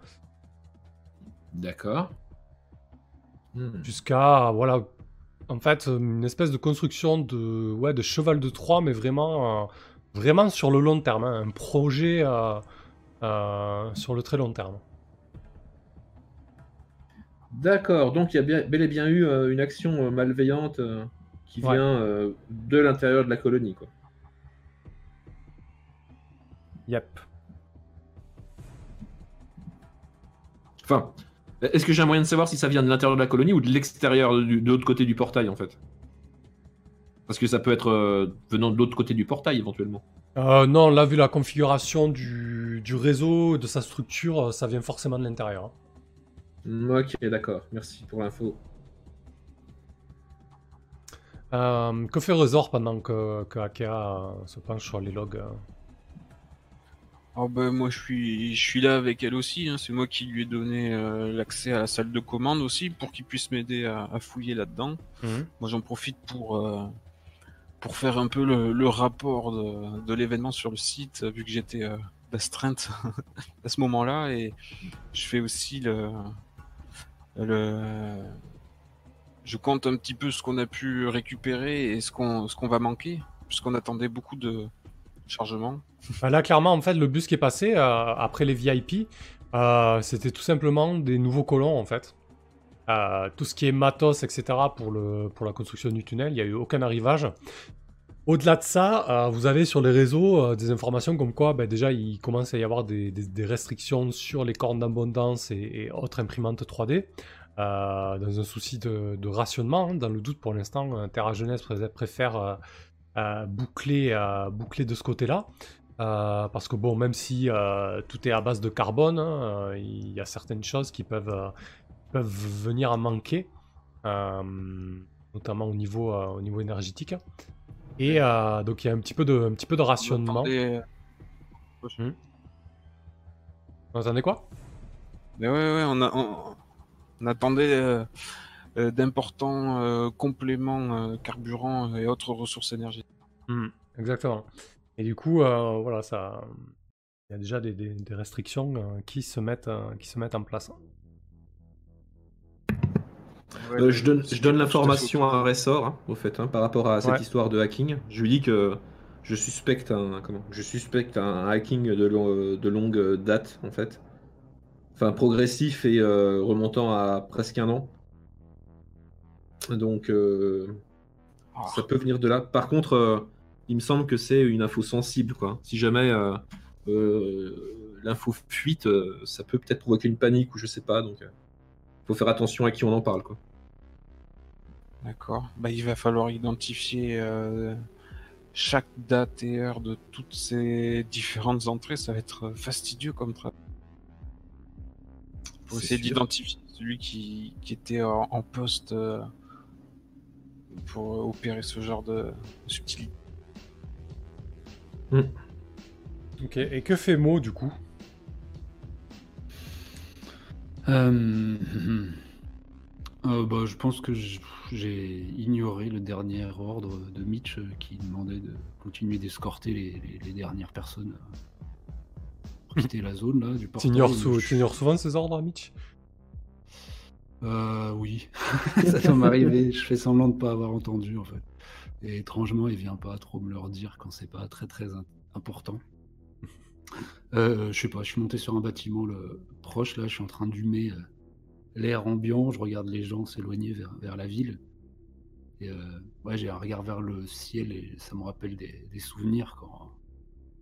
D'accord. Hmm. Jusqu'à voilà. En fait, une espèce de construction de, ouais, de cheval de Troie, mais vraiment, euh, vraiment sur le long terme. hein. Un projet euh, euh, sur le très long terme. D'accord, donc il y a bien, bel et bien eu euh, une action malveillante qui Ouais. vient de l'intérieur de la colonie. Quoi. Yep. Enfin, est-ce que j'ai un moyen de savoir si ça vient de l'intérieur de la colonie ou de l'extérieur, du- de l'autre côté du portail en fait? Parce que ça peut être euh, venant de l'autre côté du portail éventuellement. Euh, non, là, vu la configuration du, du réseau, de sa structure, euh, ça vient forcément de l'intérieur. hein. Hmm, Ok, d'accord, merci pour l'info. Euh, que fait Resort pendant que, que Akea euh, se penche sur les logs euh? Oh ben moi je suis je suis là avec elle aussi, hein. c'est moi qui lui ai donné euh, l'accès à la salle de commande aussi pour qu'il puisse m'aider à, à fouiller là-dedans. Moi j'en profite pour euh, pour faire un peu le, le rapport de, de l'événement sur le site vu que j'étais euh, d'astreinte à ce moment-là et je fais aussi le le je compte un petit peu ce qu'on a pu récupérer et ce qu'on ce qu'on va manquer puisqu'on attendait beaucoup de chargements. Bah Là, clairement, en fait, le bus qui est passé euh, après les VIP, euh, c'était tout simplement des nouveaux colons, en fait. Euh, tout ce qui est matos, etc., pour, le, pour la construction du tunnel, il n'y a eu aucun arrivage. Au-delà de ça, vous avez sur les réseaux des informations comme quoi, bah, déjà, il commence à y avoir des, des- restrictions sur les cornes d'abondance et, autres imprimantes 3D. euh, dans un souci de, rationnement, hein. dans le doute pour l'instant, Terra Jeunesse pré- préfère boucler, euh, boucler de ce côté-là. Euh, parce que bon, même si euh, tout est à base de carbone, hein, il y a certaines choses qui peuvent, euh, peuvent venir à manquer, notamment au niveau, au niveau énergétique. Et euh, donc il y a un petit peu de, un petit peu de rationnement. On attendait- Vous entendez quoi? Mais ouais, ouais, on, a- on- on attendait euh, d'importants euh, compléments euh, carburants et autres ressources énergétiques. Hmm, Exactement. Et du coup, euh, voilà, ça, il y a déjà des, des- des restrictions euh, qui se mettent, euh, qui se mettent en place. Euh, je donne, je donne l'information à un ressort, hein, au fait, hein, par rapport à cette Ouais. histoire de hacking. Je lui dis que je suspecte un, comment, je suspecte un hacking de, lo- de longue date, en fait. Enfin, progressif et euh, remontant à presque un an. Donc, euh, Ah. ça peut venir de là. Par contre, euh, il me semble que c'est une info sensible, quoi. Si jamais euh, l'info fuite, ça peut peut-être provoquer une panique ou je sais pas. Donc, faut faire attention à qui on en parle, quoi. D'accord. Bah, il va falloir identifier chaque date et heure de toutes ces différentes entrées. Ça va être fastidieux comme travail. Faut essayer d'identifier celui qui, qui était en, en poste euh, pour opérer ce genre de subtilité. Ok. Et que fait Mo du coup? Euh, euh, bah, je pense que j'ai ignoré le dernier ordre de Mitch euh, qui demandait de continuer d'escorter les, les- les dernières personnes pour quitter la zone là, du portail. Je- t'ignores souvent ces ordres, Mitch? Euh, oui, ça peut m'arriver. Je fais semblant de pas avoir entendu en fait. Et étrangement, il vient pas trop me le redire quand c'est pas très très important. Euh, je sais pas, je suis monté sur un bâtiment le, proche là, je suis en train d'humer euh, l'air ambiant, je regarde les gens s'éloigner vers, la ville. Et euh, ouais, j'ai un regard vers le ciel et ça me rappelle des, souvenirs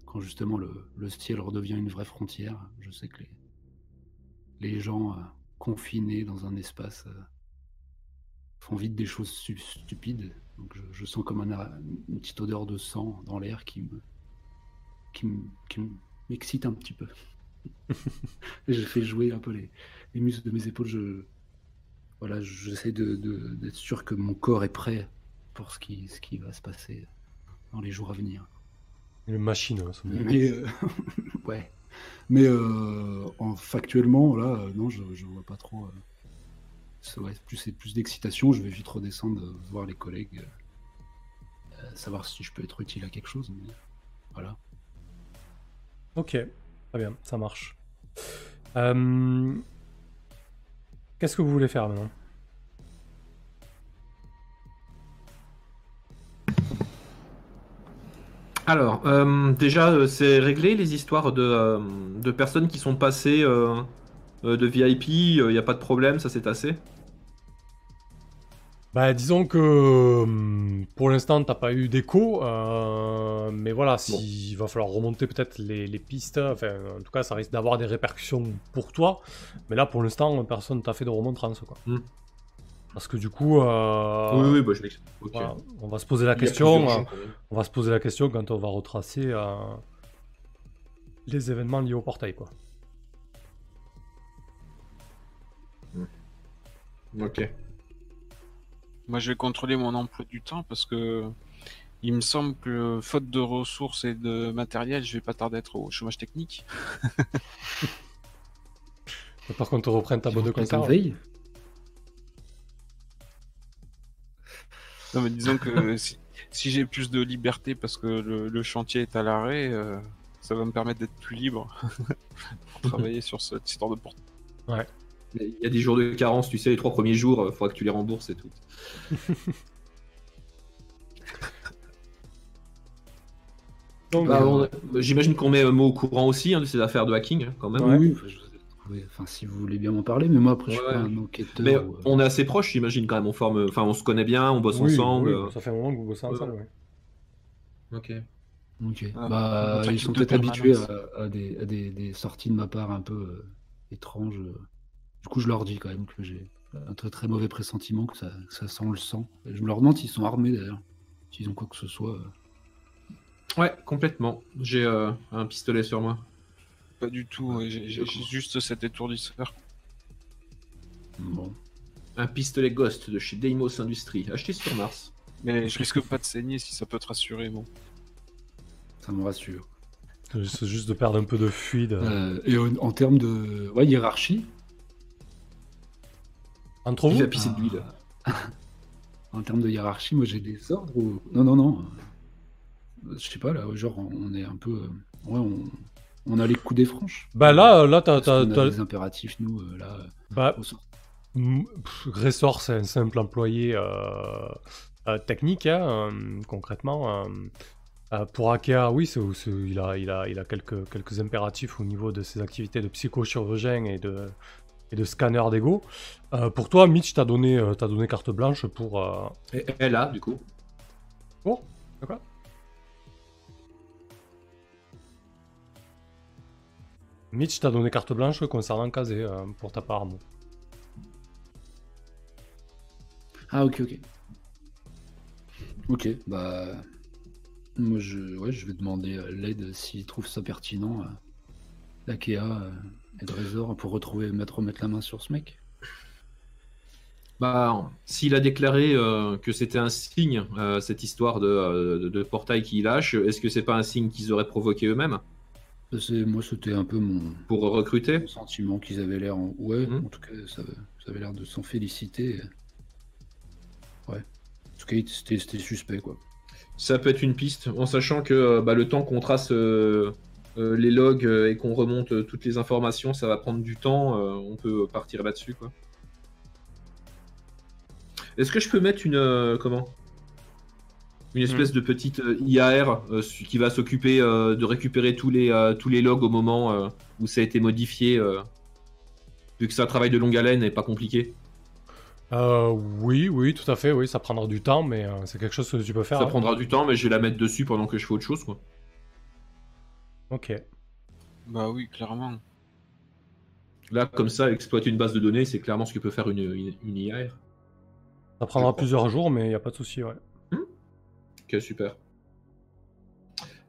quand, justement le, ciel redevient une vraie frontière. Je sais que les, les gens confinés dans un espace euh, font vite des choses stu- stupides. Donc je, je sens comme un, une petite odeur de sang dans l'air qui me qui me- qui m'excite un petit peu. Je fais jouer un peu les, les muscles de mes épaules. Je voilà, j'essaie de, de- d'être sûr que mon corps est prêt pour ce qui ce qui va se passer dans les jours à venir. Une machine. hein, ça. Mais euh, ouais. Mais euh, en, factuellement, là, euh, non, je, je vois pas trop. euh, c'est- ouais, plus plus d'excitation. Je vais vite redescendre, voir les collègues, savoir si je peux être utile à quelque chose. mais voilà. Ok, très bien, ça marche. Qu'est-ce que vous voulez faire maintenant? Alors, euh, déjà, euh, c'est réglé les histoires de, euh, de personnes qui sont passées de VIP, il n'y a pas de problème, ça s'est tassé. Bah, disons que pour l'instant, t'as pas eu d'écho, mais voilà, s'il va falloir remonter peut-être les, les pistes, enfin, en tout cas, ça risque d'avoir des répercussions pour toi, mais là, pour l'instant, personne t'a fait de remontrance, quoi. Hmm. Parce que du coup, euh, oui, oui, bah, je m'explique. Ok. voilà, on va se poser la question, euh, quand même. on va se poser la question quand on va retracer euh, les événements liés au portail, quoi. Ok. Moi, je vais contrôler mon emploi du temps parce que il me semble que faute de ressources et de matériel, je vais pas tarder à être au chômage technique. Par contre, reprenne ta boîte de veille? Non, mais disons que si, si j'ai plus de liberté parce que le, le chantier est à l'arrêt, euh, ça va me permettre d'être plus libre pour travailler sur cette histoire de portail. Il y a des jours de carence, tu sais, les trois premiers jours, il faudra que tu les rembourses et tout. Bah, euh, on- J'imagine qu'on met euh, mot au courant aussi hein, de ces affaires de hacking, hein, quand même. Ouais. Oui, enfin, si vous voulez bien m'en parler, mais moi après, je suis Ouais, pas un enquêteur. Mais ou, euh, on est assez proches, j'imagine, quand même. On forme, enfin, on se connaît bien, on bosse oui, ensemble. oui, euh, ça fait un moment que vous bossez ensemble, ouais. Ok. Ok. Ah, bah, ils sont peut-être habitués à, à des, à des- des sorties de ma part un peu euh, étranges. Du coup, je leur dis quand même que j'ai un très très mauvais pressentiment, que ça, que ça sent le sang. Et je me leur demande s'ils sont armés d'ailleurs. S'ils ont quoi que ce soit. euh. Ouais, complètement. J'ai euh, un pistolet sur moi. Pas du tout, j'ai juste cet étourdisseur. Bon. Un pistolet Ghost de chez Deimos Industries, acheté sur Mars. Mais je risque pas de saigner si ça peut te rassurer, bon. Ça me rassure. C'est juste de perdre un peu de fluide. Euh, et en, en termes de ouais, hiérarchie, Entre vous? a pissé de l'huile? en termes de hiérarchie, moi j'ai des ordres ou... Non, non, non. Euh, Je sais pas, là, genre, on est un peu. euh, Ouais, on, on a les coups des franches. Bah là, là, t'as, t'as- t'as- des impératifs, nous, euh, là. euh, bah, pff, Gressor, c'est un simple employé euh, euh, technique, hein, euh, concrètement. euh, euh, pour Akea, oui, c'est, c'est- il a, il a, il a quelques, quelques impératifs au niveau de ses activités de psychochirurgien et de, et de scanner d'ego. Euh, pour toi, Mitch t'a donné, euh, t'a donné carte blanche pour. euh, Et elle a, du coup. Oh, d'accord. Mitch t'a donné carte blanche concernant Kazé euh, pour ta part. bon. Ah, ok, ok. Ok, bah. Moi, je, ouais, je vais demander euh, l'aide s'ils trouvent ça pertinent. euh, D'Akea euh, et de Razor pour retrouver, mettre, remettre la main sur ce mec. Bah, s'il a déclaré euh, que c'était un signe, euh, cette histoire de, de- de portail qu'il lâche, est-ce que c'est pas un signe qu'ils auraient provoqué eux-mêmes? Moi, c'était un peu mon, pour recruter mon sentiment qu'ils avaient l'air. En... Ouais, Mhm. en tout cas, ça, ça avait l'air de s'en féliciter. Ouais. En tout cas, c'était suspect, quoi. Ça peut être une piste, en sachant que euh, bah, le temps qu'on trace euh, euh, les logs et qu'on remonte toutes les informations, ça va prendre du temps. euh, on peut partir là-dessus, quoi. Est-ce que je peux mettre une euh, comment? Une espèce de petite euh, IAR euh, qui va s'occuper euh, de récupérer tous les euh, tous les logs au moment euh, où ça a été modifié, euh, vu que c'est un travail de longue haleine et pas compliqué. Euh, oui, oui, tout à fait, oui, ça prendra du temps, mais euh, c'est quelque chose que tu peux faire. Ça hein. prendra du temps, mais je vais la mettre dessus pendant que je fais autre chose, quoi. Ok. Bah oui, clairement. Là, comme ça, exploiter une base de données, c'est clairement ce que peut faire une, une, une IAR. Ça prendra plusieurs jours, mais il n'y a pas de souci, ouais. Ok, super.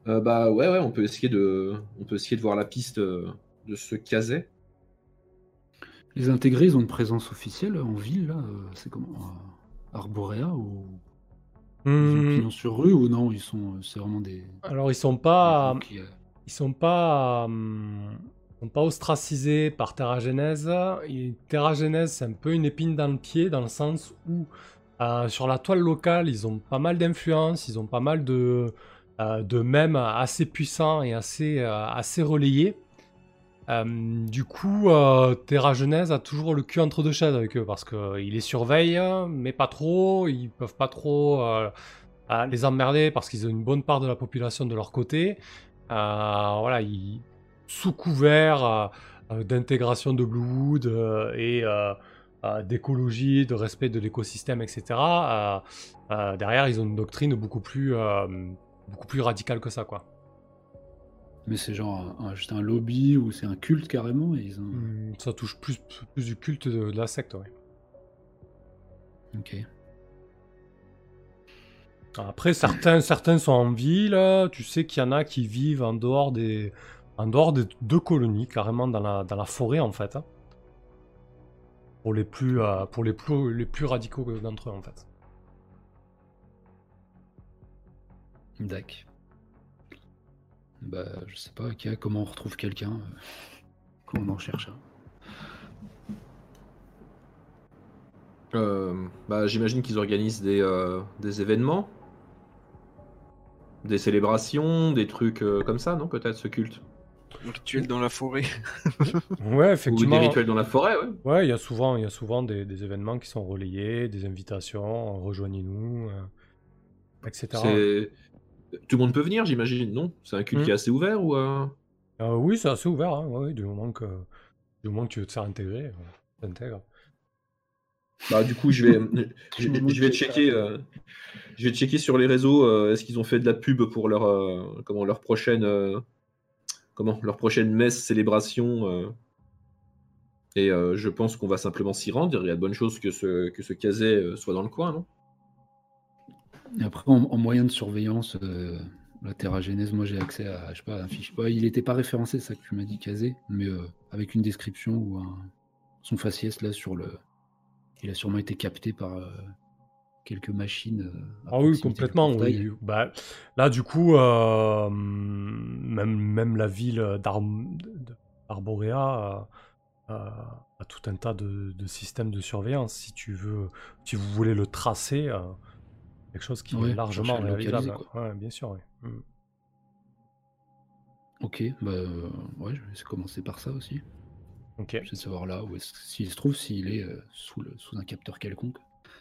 Euh, bah ouais, ouais, on peut essayer de, on peut essayer de voir la piste euh, de ce caset. Les intégrés, ils ont une présence officielle en ville, là euh, C'est comment Arborea ou ils ont Hmm, sur rue ou non Ils sont, c'est vraiment des. alors ils sont pas, qui, ils sont pas, hum, ils sont pas ostracisés par Terragenèse. Et Terragenèse, c'est un peu une épine dans le pied dans le sens où euh, sur la toile locale, ils ont pas mal d'influence, ils ont pas mal de, euh, de mèmes assez puissants et assez, euh, assez relayés. Euh, du coup, Terra Genèse a toujours le cul entre deux chaises avec eux parce qu'ils les surveillent, mais pas trop. Ils peuvent pas trop les emmerder parce qu'ils ont une bonne part de la population de leur côté. Voilà, ils, sous couvert d'intégration de Bluewood et d'écologie, de respect de l'écosystème, etc. euh, euh, derrière, ils ont une doctrine beaucoup plus, euh, beaucoup plus radicale que ça, quoi. Mais c'est genre un- un- juste un lobby ou c'est un culte carrément et ils ont... Hum, Ça touche plus, plus du culte de, de la secte, ouais. Ok. Après, certains, certains sont en ville. Tu sais qu'il y en a qui vivent en dehors des, en dehors des deux colonies, carrément dans la, dans la forêt en fait. hein. Pour les plus, euh, pour les plus, les plus radicaux d'entre eux en fait. Dac. Bah, je sais pas, ok, comment on retrouve quelqu'un euh, quand on en cherche un. Euh, bah, j'imagine qu'ils organisent des, euh, des événements, des célébrations, des trucs euh, comme ça, non Peut-être ce culte. Un rituel dans la forêt. Ouais, Ou des effectivement. rituels dans la forêt, ouais. Ouais, il y a souvent, il y a souvent des, des événements qui sont relayés, des invitations, rejoignez-nous, euh, etc. Tout le monde peut venir, j'imagine, non? C'est un culte qui est assez ouvert ou euh, Euh, oui, c'est assez ouvert, hein, ouais, du moment que, du moment que tu veux te faire intégrer, euh, t'intègres. Bah, du coup, je vais, je, vais checker, euh, je vais checker sur les réseaux. euh, est-ce qu'ils ont fait de la pub pour leur, euh, comment, leur prochaine, euh, comment, leur prochaine messe célébration euh, Et euh, je pense qu'on va simplement s'y rendre. Il y a de bonnes choses que ce, que euh, soit dans le coin, non? Après, en, en moyen de surveillance, la Terra Genèse, moi j'ai accès à, je sais pas, un fichier. Il n'était pas référencé, ça que tu m'as dit, casé, mais avec une description ou son faciès là sur le. Il a sûrement été capté par quelques machines. euh, Ah oui, complètement. oui. Bah, là, du coup, euh, même, même la ville d'Ar- d'Arborea euh, a tout un tas de, de systèmes de surveillance. Si tu veux, si vous voulez le tracer, euh, quelque chose qui Ouais, est largement réalisable. Ouais, bien sûr. oui. Mm. Ok, bah ouais, je vais commencer par ça aussi. Ok. Je vais savoir là où est-ce s'il se trouve, s'il est sous, le, sous un capteur quelconque,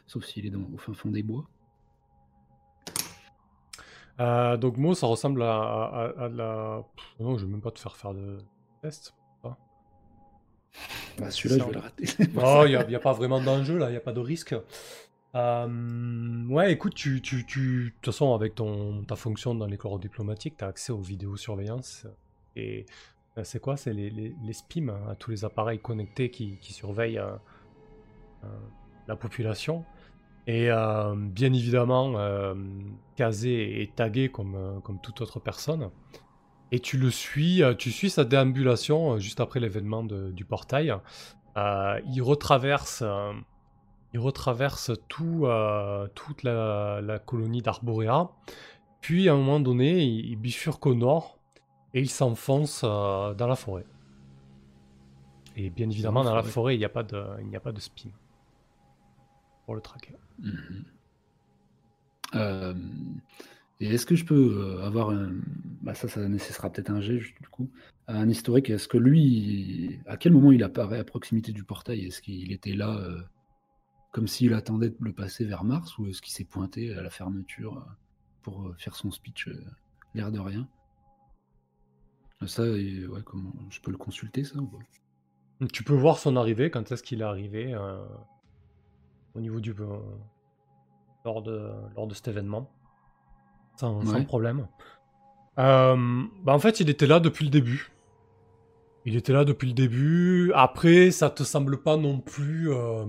sauf s'il est dans, au fin fond des bois. Euh, donc, Mo, ça ressemble à, à- à de la. Pff, non, je vais même pas te faire faire de test. Bah, celui-là, je vais le rater. Non, il n'y a, pas vraiment d'enjeu là, il n'y a pas de risque. Euh, ouais, écoute, tu, tu, tu, de toute façon, avec ton, ta fonction dans les corps diplomatiques, tu as accès aux vidéosurveillance. Et euh, c'est quoi? C'est les, les, les SPIM, hein, tous les appareils connectés qui, qui surveillent euh, euh, la population. Et euh, bien évidemment, euh, Kazé est tagué comme, euh, comme toute autre personne. Et tu le suis, euh, tu suis sa déambulation euh, juste après l'événement du portail. Euh, il retraverse, il retraverse tout, toute la, la colonie d'Arborea. Puis à un moment donné, il, il bifurque au nord et il s'enfonce dans la forêt. Et bien évidemment, dans la forêt. il n'y a pas de, il n'y a pas de spin pour le traquer. Mhm. Euh, et est-ce que je peux euh, avoir un. Bah ça, ça nécessitera peut-être un jet, du coup. Un historique. Est-ce que lui. À quel moment il apparaît à proximité du portail? Est-ce qu'il était là euh, comme s'il attendait de le passer vers Mars Ou est-ce qu'il s'est pointé à la fermeture pour faire son speech euh, l'air de rien? Ça, ouais, comment. Je peux le consulter, ça ou pas? Tu peux voir son arrivée, quand est-ce qu'il est arrivé euh, au niveau du. euh, lors, de, lors de cet événement. Sans, problème. Euh, bah en fait, il était là depuis le début. Il était là depuis le début. Après, ça te semble pas non plus. euh,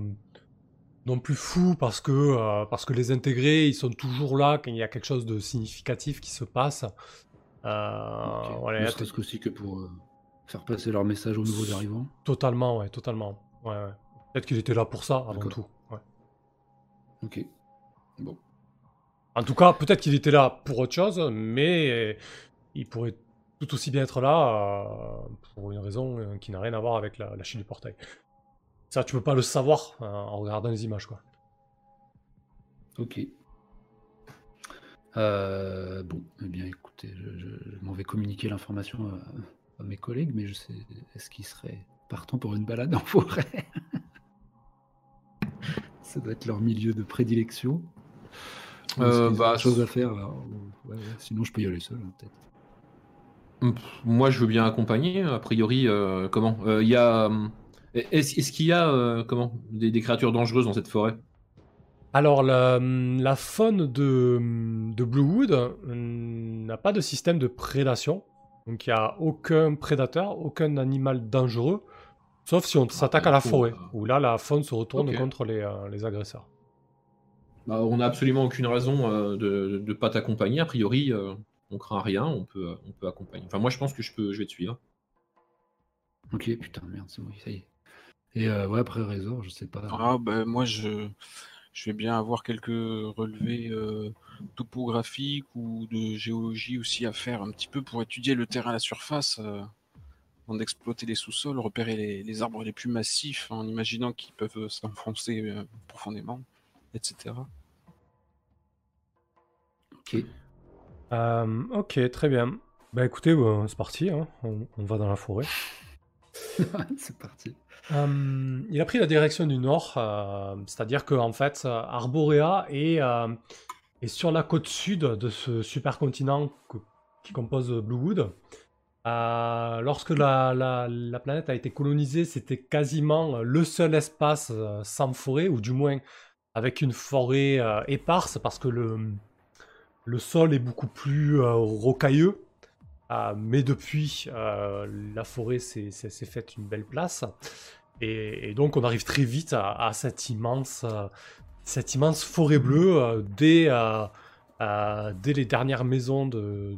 non plus fou parce que, euh, parce que les intégrés, ils sont toujours là quand il y a quelque chose de significatif qui se passe. Euh, Ok. voilà, Ne là, serait-ce qu'aussi que pour faire passer leur message aux nouveaux arrivants. Totalement, ouais, totalement. Ouais, ouais. Peut-être qu'il était là pour ça avant tout. Ok. Bon. En tout cas, peut-être qu'il était là pour autre chose, mais il pourrait tout aussi bien être là euh, pour une raison euh, qui n'a rien à voir avec la, la chute du portail. Ça, tu peux pas le savoir euh, en regardant les images, quoi. Ok. Bon, eh bien, écoutez, je, je- je m'en vais communiquer l'information à, à mes collègues, mais je sais, est-ce qu'ils seraient partants pour une balade en forêt? Ça doit être leur milieu de prédilection. Euh, bah, chose à faire. ouais, ouais, sinon, je peux y aller seul, hein, peut-être. Pff, Moi, je veux bien accompagner. A priori, euh, comment Euh, Il y a. euh, Est-ce qu'il y a euh, comment des, des créatures dangereuses dans cette forêt? Alors, la, la faune de, de Bluewood hum, n'a pas de système de prédation. Donc, il n'y a aucun prédateur, aucun animal dangereux, sauf si on s'attaque à la forêt, euh, où là, la faune se retourne contre les, euh, les agresseurs. Bah, On n'a absolument aucune raison euh, de ne pas t'accompagner. A priori, euh, on craint rien. On peut, on peut accompagner. Enfin, moi, je pense que je peux, je vais te suivre. Ok, putain, merde, c'est bon, ça y est. Et euh, ouais, après Résor, je sais pas. Ah, ben, moi, je, je vais bien avoir quelques relevés euh, topographiques ou de géologie aussi à faire un petit peu pour étudier le terrain à la surface, euh, avant d'exploiter les sous-sols, repérer les, les arbres les plus massifs en imaginant qu'ils peuvent s'enfoncer euh, profondément, etc. Ok. Euh, ok, très bien. Bah écoutez, euh, c'est parti, hein. on, on va dans la forêt. c'est parti. Euh, il a pris la direction du nord, euh, c'est-à-dire que en fait, Arborea est, euh, est sur la côte sud de ce supercontinent qui compose Bluewood. Euh, lorsque la, la- la planète a été colonisée, c'était quasiment le seul espace euh, sans forêt, ou du moins avec une forêt euh, éparse, parce que le, sol est beaucoup plus euh, rocailleux. Euh, mais depuis, euh, la forêt s'est faite une belle place. Et, donc, on arrive très vite à, cette, immense, euh, cette immense forêt bleue. euh, dès, euh, euh, les dernières maisons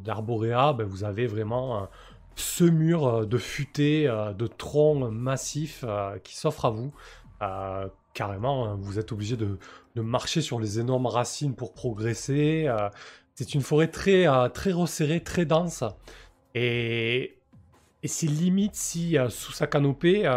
d'Arborea, ben, vous avez vraiment euh, ce mur euh, de futaies, euh, de troncs massifs euh, qui s'offre à vous. Carrément, hein, vous êtes obligé de, marcher sur les énormes racines pour progresser. c'est une forêt très, très resserrée, très dense. Et, et c'est limite si sous sa canopée,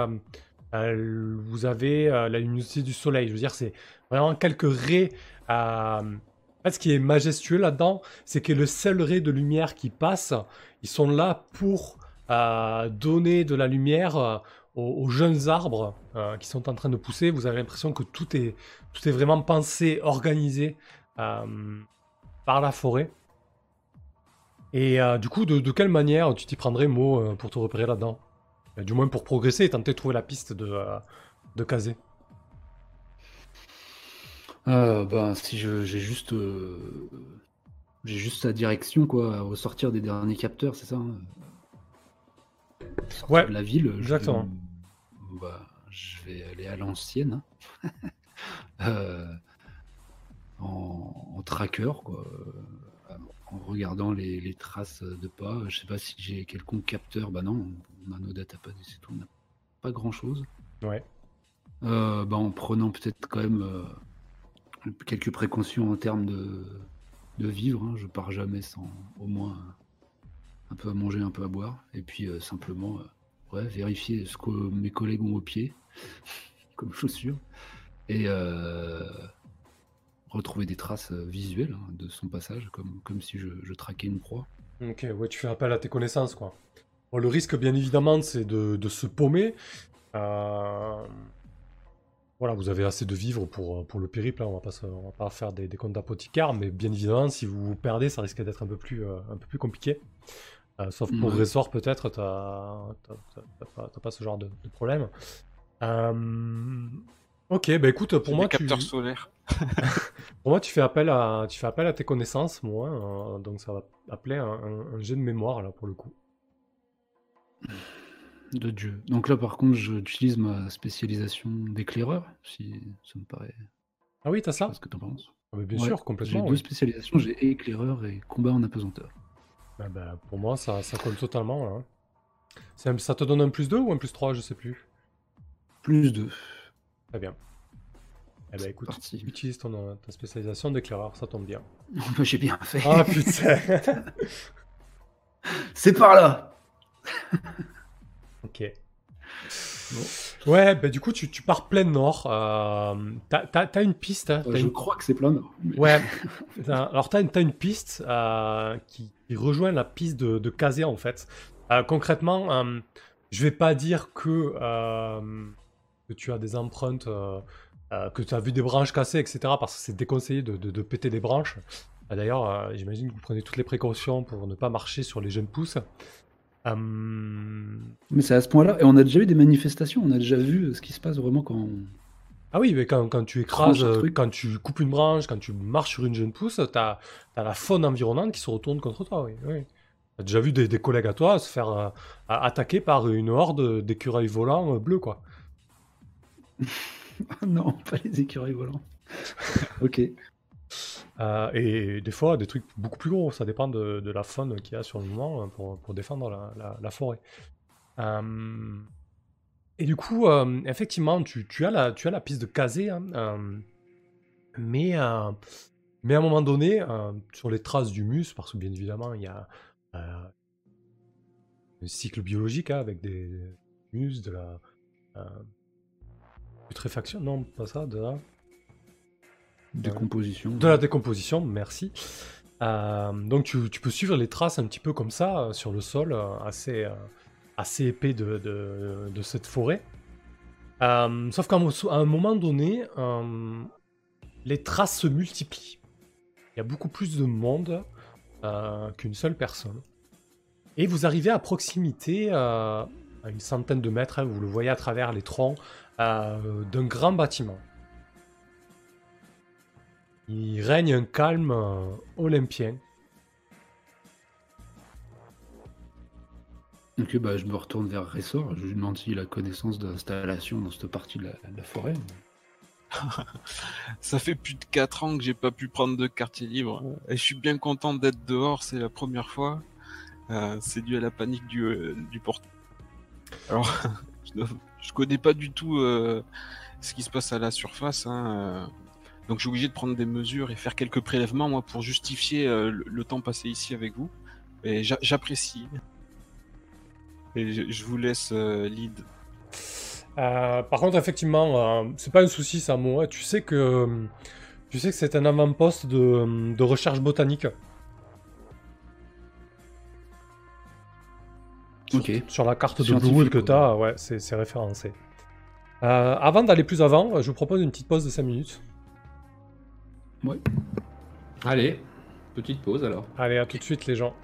vous avez la luminosité du soleil. Je veux dire, c'est vraiment quelques raies. ce qui est majestueux là-dedans, c'est que le seul ray de lumière qui passe, ils sont là pour euh, donner de la lumière euh, aux, jeunes arbres euh, qui sont en train de pousser. Vous avez l'impression que tout est, tout est vraiment pensé, organisé par la forêt. Et du coup, de, quelle manière tu t'y prendrais, Mo, pour te repérer là-dedans? Du moins pour progresser et tenter de trouver la piste de, de Kazé. Ben, si j'ai juste, j'ai juste sa direction, quoi, à ressortir des derniers capteurs, c'est ça hein Ouais, de la ville. je- exactement. bah, je vais aller à l'ancienne, hein. Euh, en, en tracker, quoi, euh, en regardant les, les traces de pas. Je sais pas si j'ai quelconque capteur. Bah non, on a nos datapads et c'est tout. On n'a pas grand chose. Ouais. Euh, bah, en prenant peut-être quand même euh, quelques précautions en termes de, de vivre. hein. Je pars jamais sans au moins un peu à manger, un peu à boire. Et puis euh, simplement euh, vérifier ce que mes collègues ont au pied comme chaussures. Et euh, retrouver des traces visuelles hein, de son passage, comme, si je, traquais une proie. Ok, ouais, tu fais appel à tes connaissances, quoi. Bon, le risque, bien évidemment, c'est de se paumer. Euh, Voilà, vous avez assez de vivres pour, pour le périple, hein, on va pas, se- on va pas faire des, des comptes d'apothicaire, mais bien évidemment, si vous vous perdez, ça risque d'être un peu plus, euh, un peu plus compliqué. Euh, sauf pour Ouais. Ressort, peut-être, t'as t'as- t'as- t'as pas, ce genre de, de problème. Euh, Ok, bah écoute, pour moi, tu, solaires. pour moi, tu fais appel à, tu fais appel à tes connaissances, moi, euh, donc ça va appeler un, un- un jet de mémoire, là, pour le coup. De Dieu. Donc là, par contre, j'utilise ma spécialisation d'éclaireur, si ça me paraît Ah oui, t'as ça pas ce que t'en penses. Ah, mais Bien Ouais, sûr, J'ai complètement. deux oui. spécialisations, j'ai éclaireur et combat en apesanteur. Ah bah, pour moi, ça, ça colle totalement. Là. hein. Ça te donne un plus 2 ou un plus 3, je sais plus? Plus deux. Très bien. Eh ben écoute, Parti. utilise ton, euh, ta spécialisation d'éclaireur, ça tombe bien. J'ai bien fait. Ah putain C'est par là Ok. Ouais, bah du coup, tu, tu pars plein nord. euh, t'as, t'as- t'as une piste. hein, Je une- crois que c'est plein nord. mais- Ouais. Alors, t'as une, t'as une piste euh, qui, qui rejoint la piste de, de Kazé, en fait. Euh, concrètement, euh, je vais pas dire que, euh, que tu as des empreintes, euh, euh, que tu as vu des branches cassées, etc., parce que c'est déconseillé de, de- de péter des branches. Euh, D'ailleurs, euh, j'imagine que vous prenez toutes les précautions pour ne pas marcher sur les jeunes pousses. Euh, Mais c'est à ce point-là. Et on a déjà eu des manifestations, on a déjà vu ce qui se passe vraiment quand. on- Ah oui, mais quand, quand tu écrases, euh, quand tu coupes une branche, quand tu marches sur une jeune pousse, t'as as la faune environnante qui se retourne contre toi, oui. oui. T'as déjà vu des, des collègues à toi se faire euh, attaquer par une horde d'écureuils volants bleus, quoi. Non, pas les écureuils volants. ok. Euh, et des fois, des trucs beaucoup plus gros, ça dépend de, la faune qu'il y a sur le moment euh, pour, défendre la, la- forêt. Euh, et du coup, euh, effectivement, tu, as la, piste de Kazé, hein, mais, à un moment donné, sur les traces du mus, parce que bien évidemment, il y a un cycle biologique hein, avec des mus, de la putréfaction, non, pas ça, de la... Décomposition. De la décomposition, merci. Euh, donc tu, tu peux suivre les traces un petit peu comme ça euh, sur le sol, euh, assez, assez épais de, de- de cette forêt. Sauf qu'à un moment donné, les traces se multiplient. Il y a beaucoup plus de monde qu'une seule personne. Et vous arrivez à proximité, à une centaine de mètres, hein, vous le voyez à travers les troncs, d'un grand bâtiment. Il règne un calme euh, olympien. Ok, bah, je me retourne vers Ressort. Je lui demande s'il a connaissance d'installation dans cette partie de la, de la forêt. Ça fait plus de 4 ans que j'ai pas pu prendre de quartier libre. Et je suis bien content d'être dehors, c'est la première fois. Euh, c'est dû à la panique du, euh, du port. Alors, je, je connais pas du tout euh, ce qui se passe à la surface. hein. Donc, je suis obligé de prendre des mesures et faire quelques prélèvements, moi, pour justifier euh, le, le temps passé ici avec vous. Et j'a- j'apprécie. Et je, je vous laisse euh, lead. Euh, par contre, effectivement, euh, c'est pas un souci, ça, moi. Tu sais que tu sais que c'est un avant-poste de, de recherche botanique. Sur, Ok. sur la carte de Bluewood que tu as, ouais, c'est c'est référencé. Euh, avant d'aller plus avant, je vous propose une petite pause de 5 minutes. Allez, petite pause alors. Allez, à tout de suite, les gens.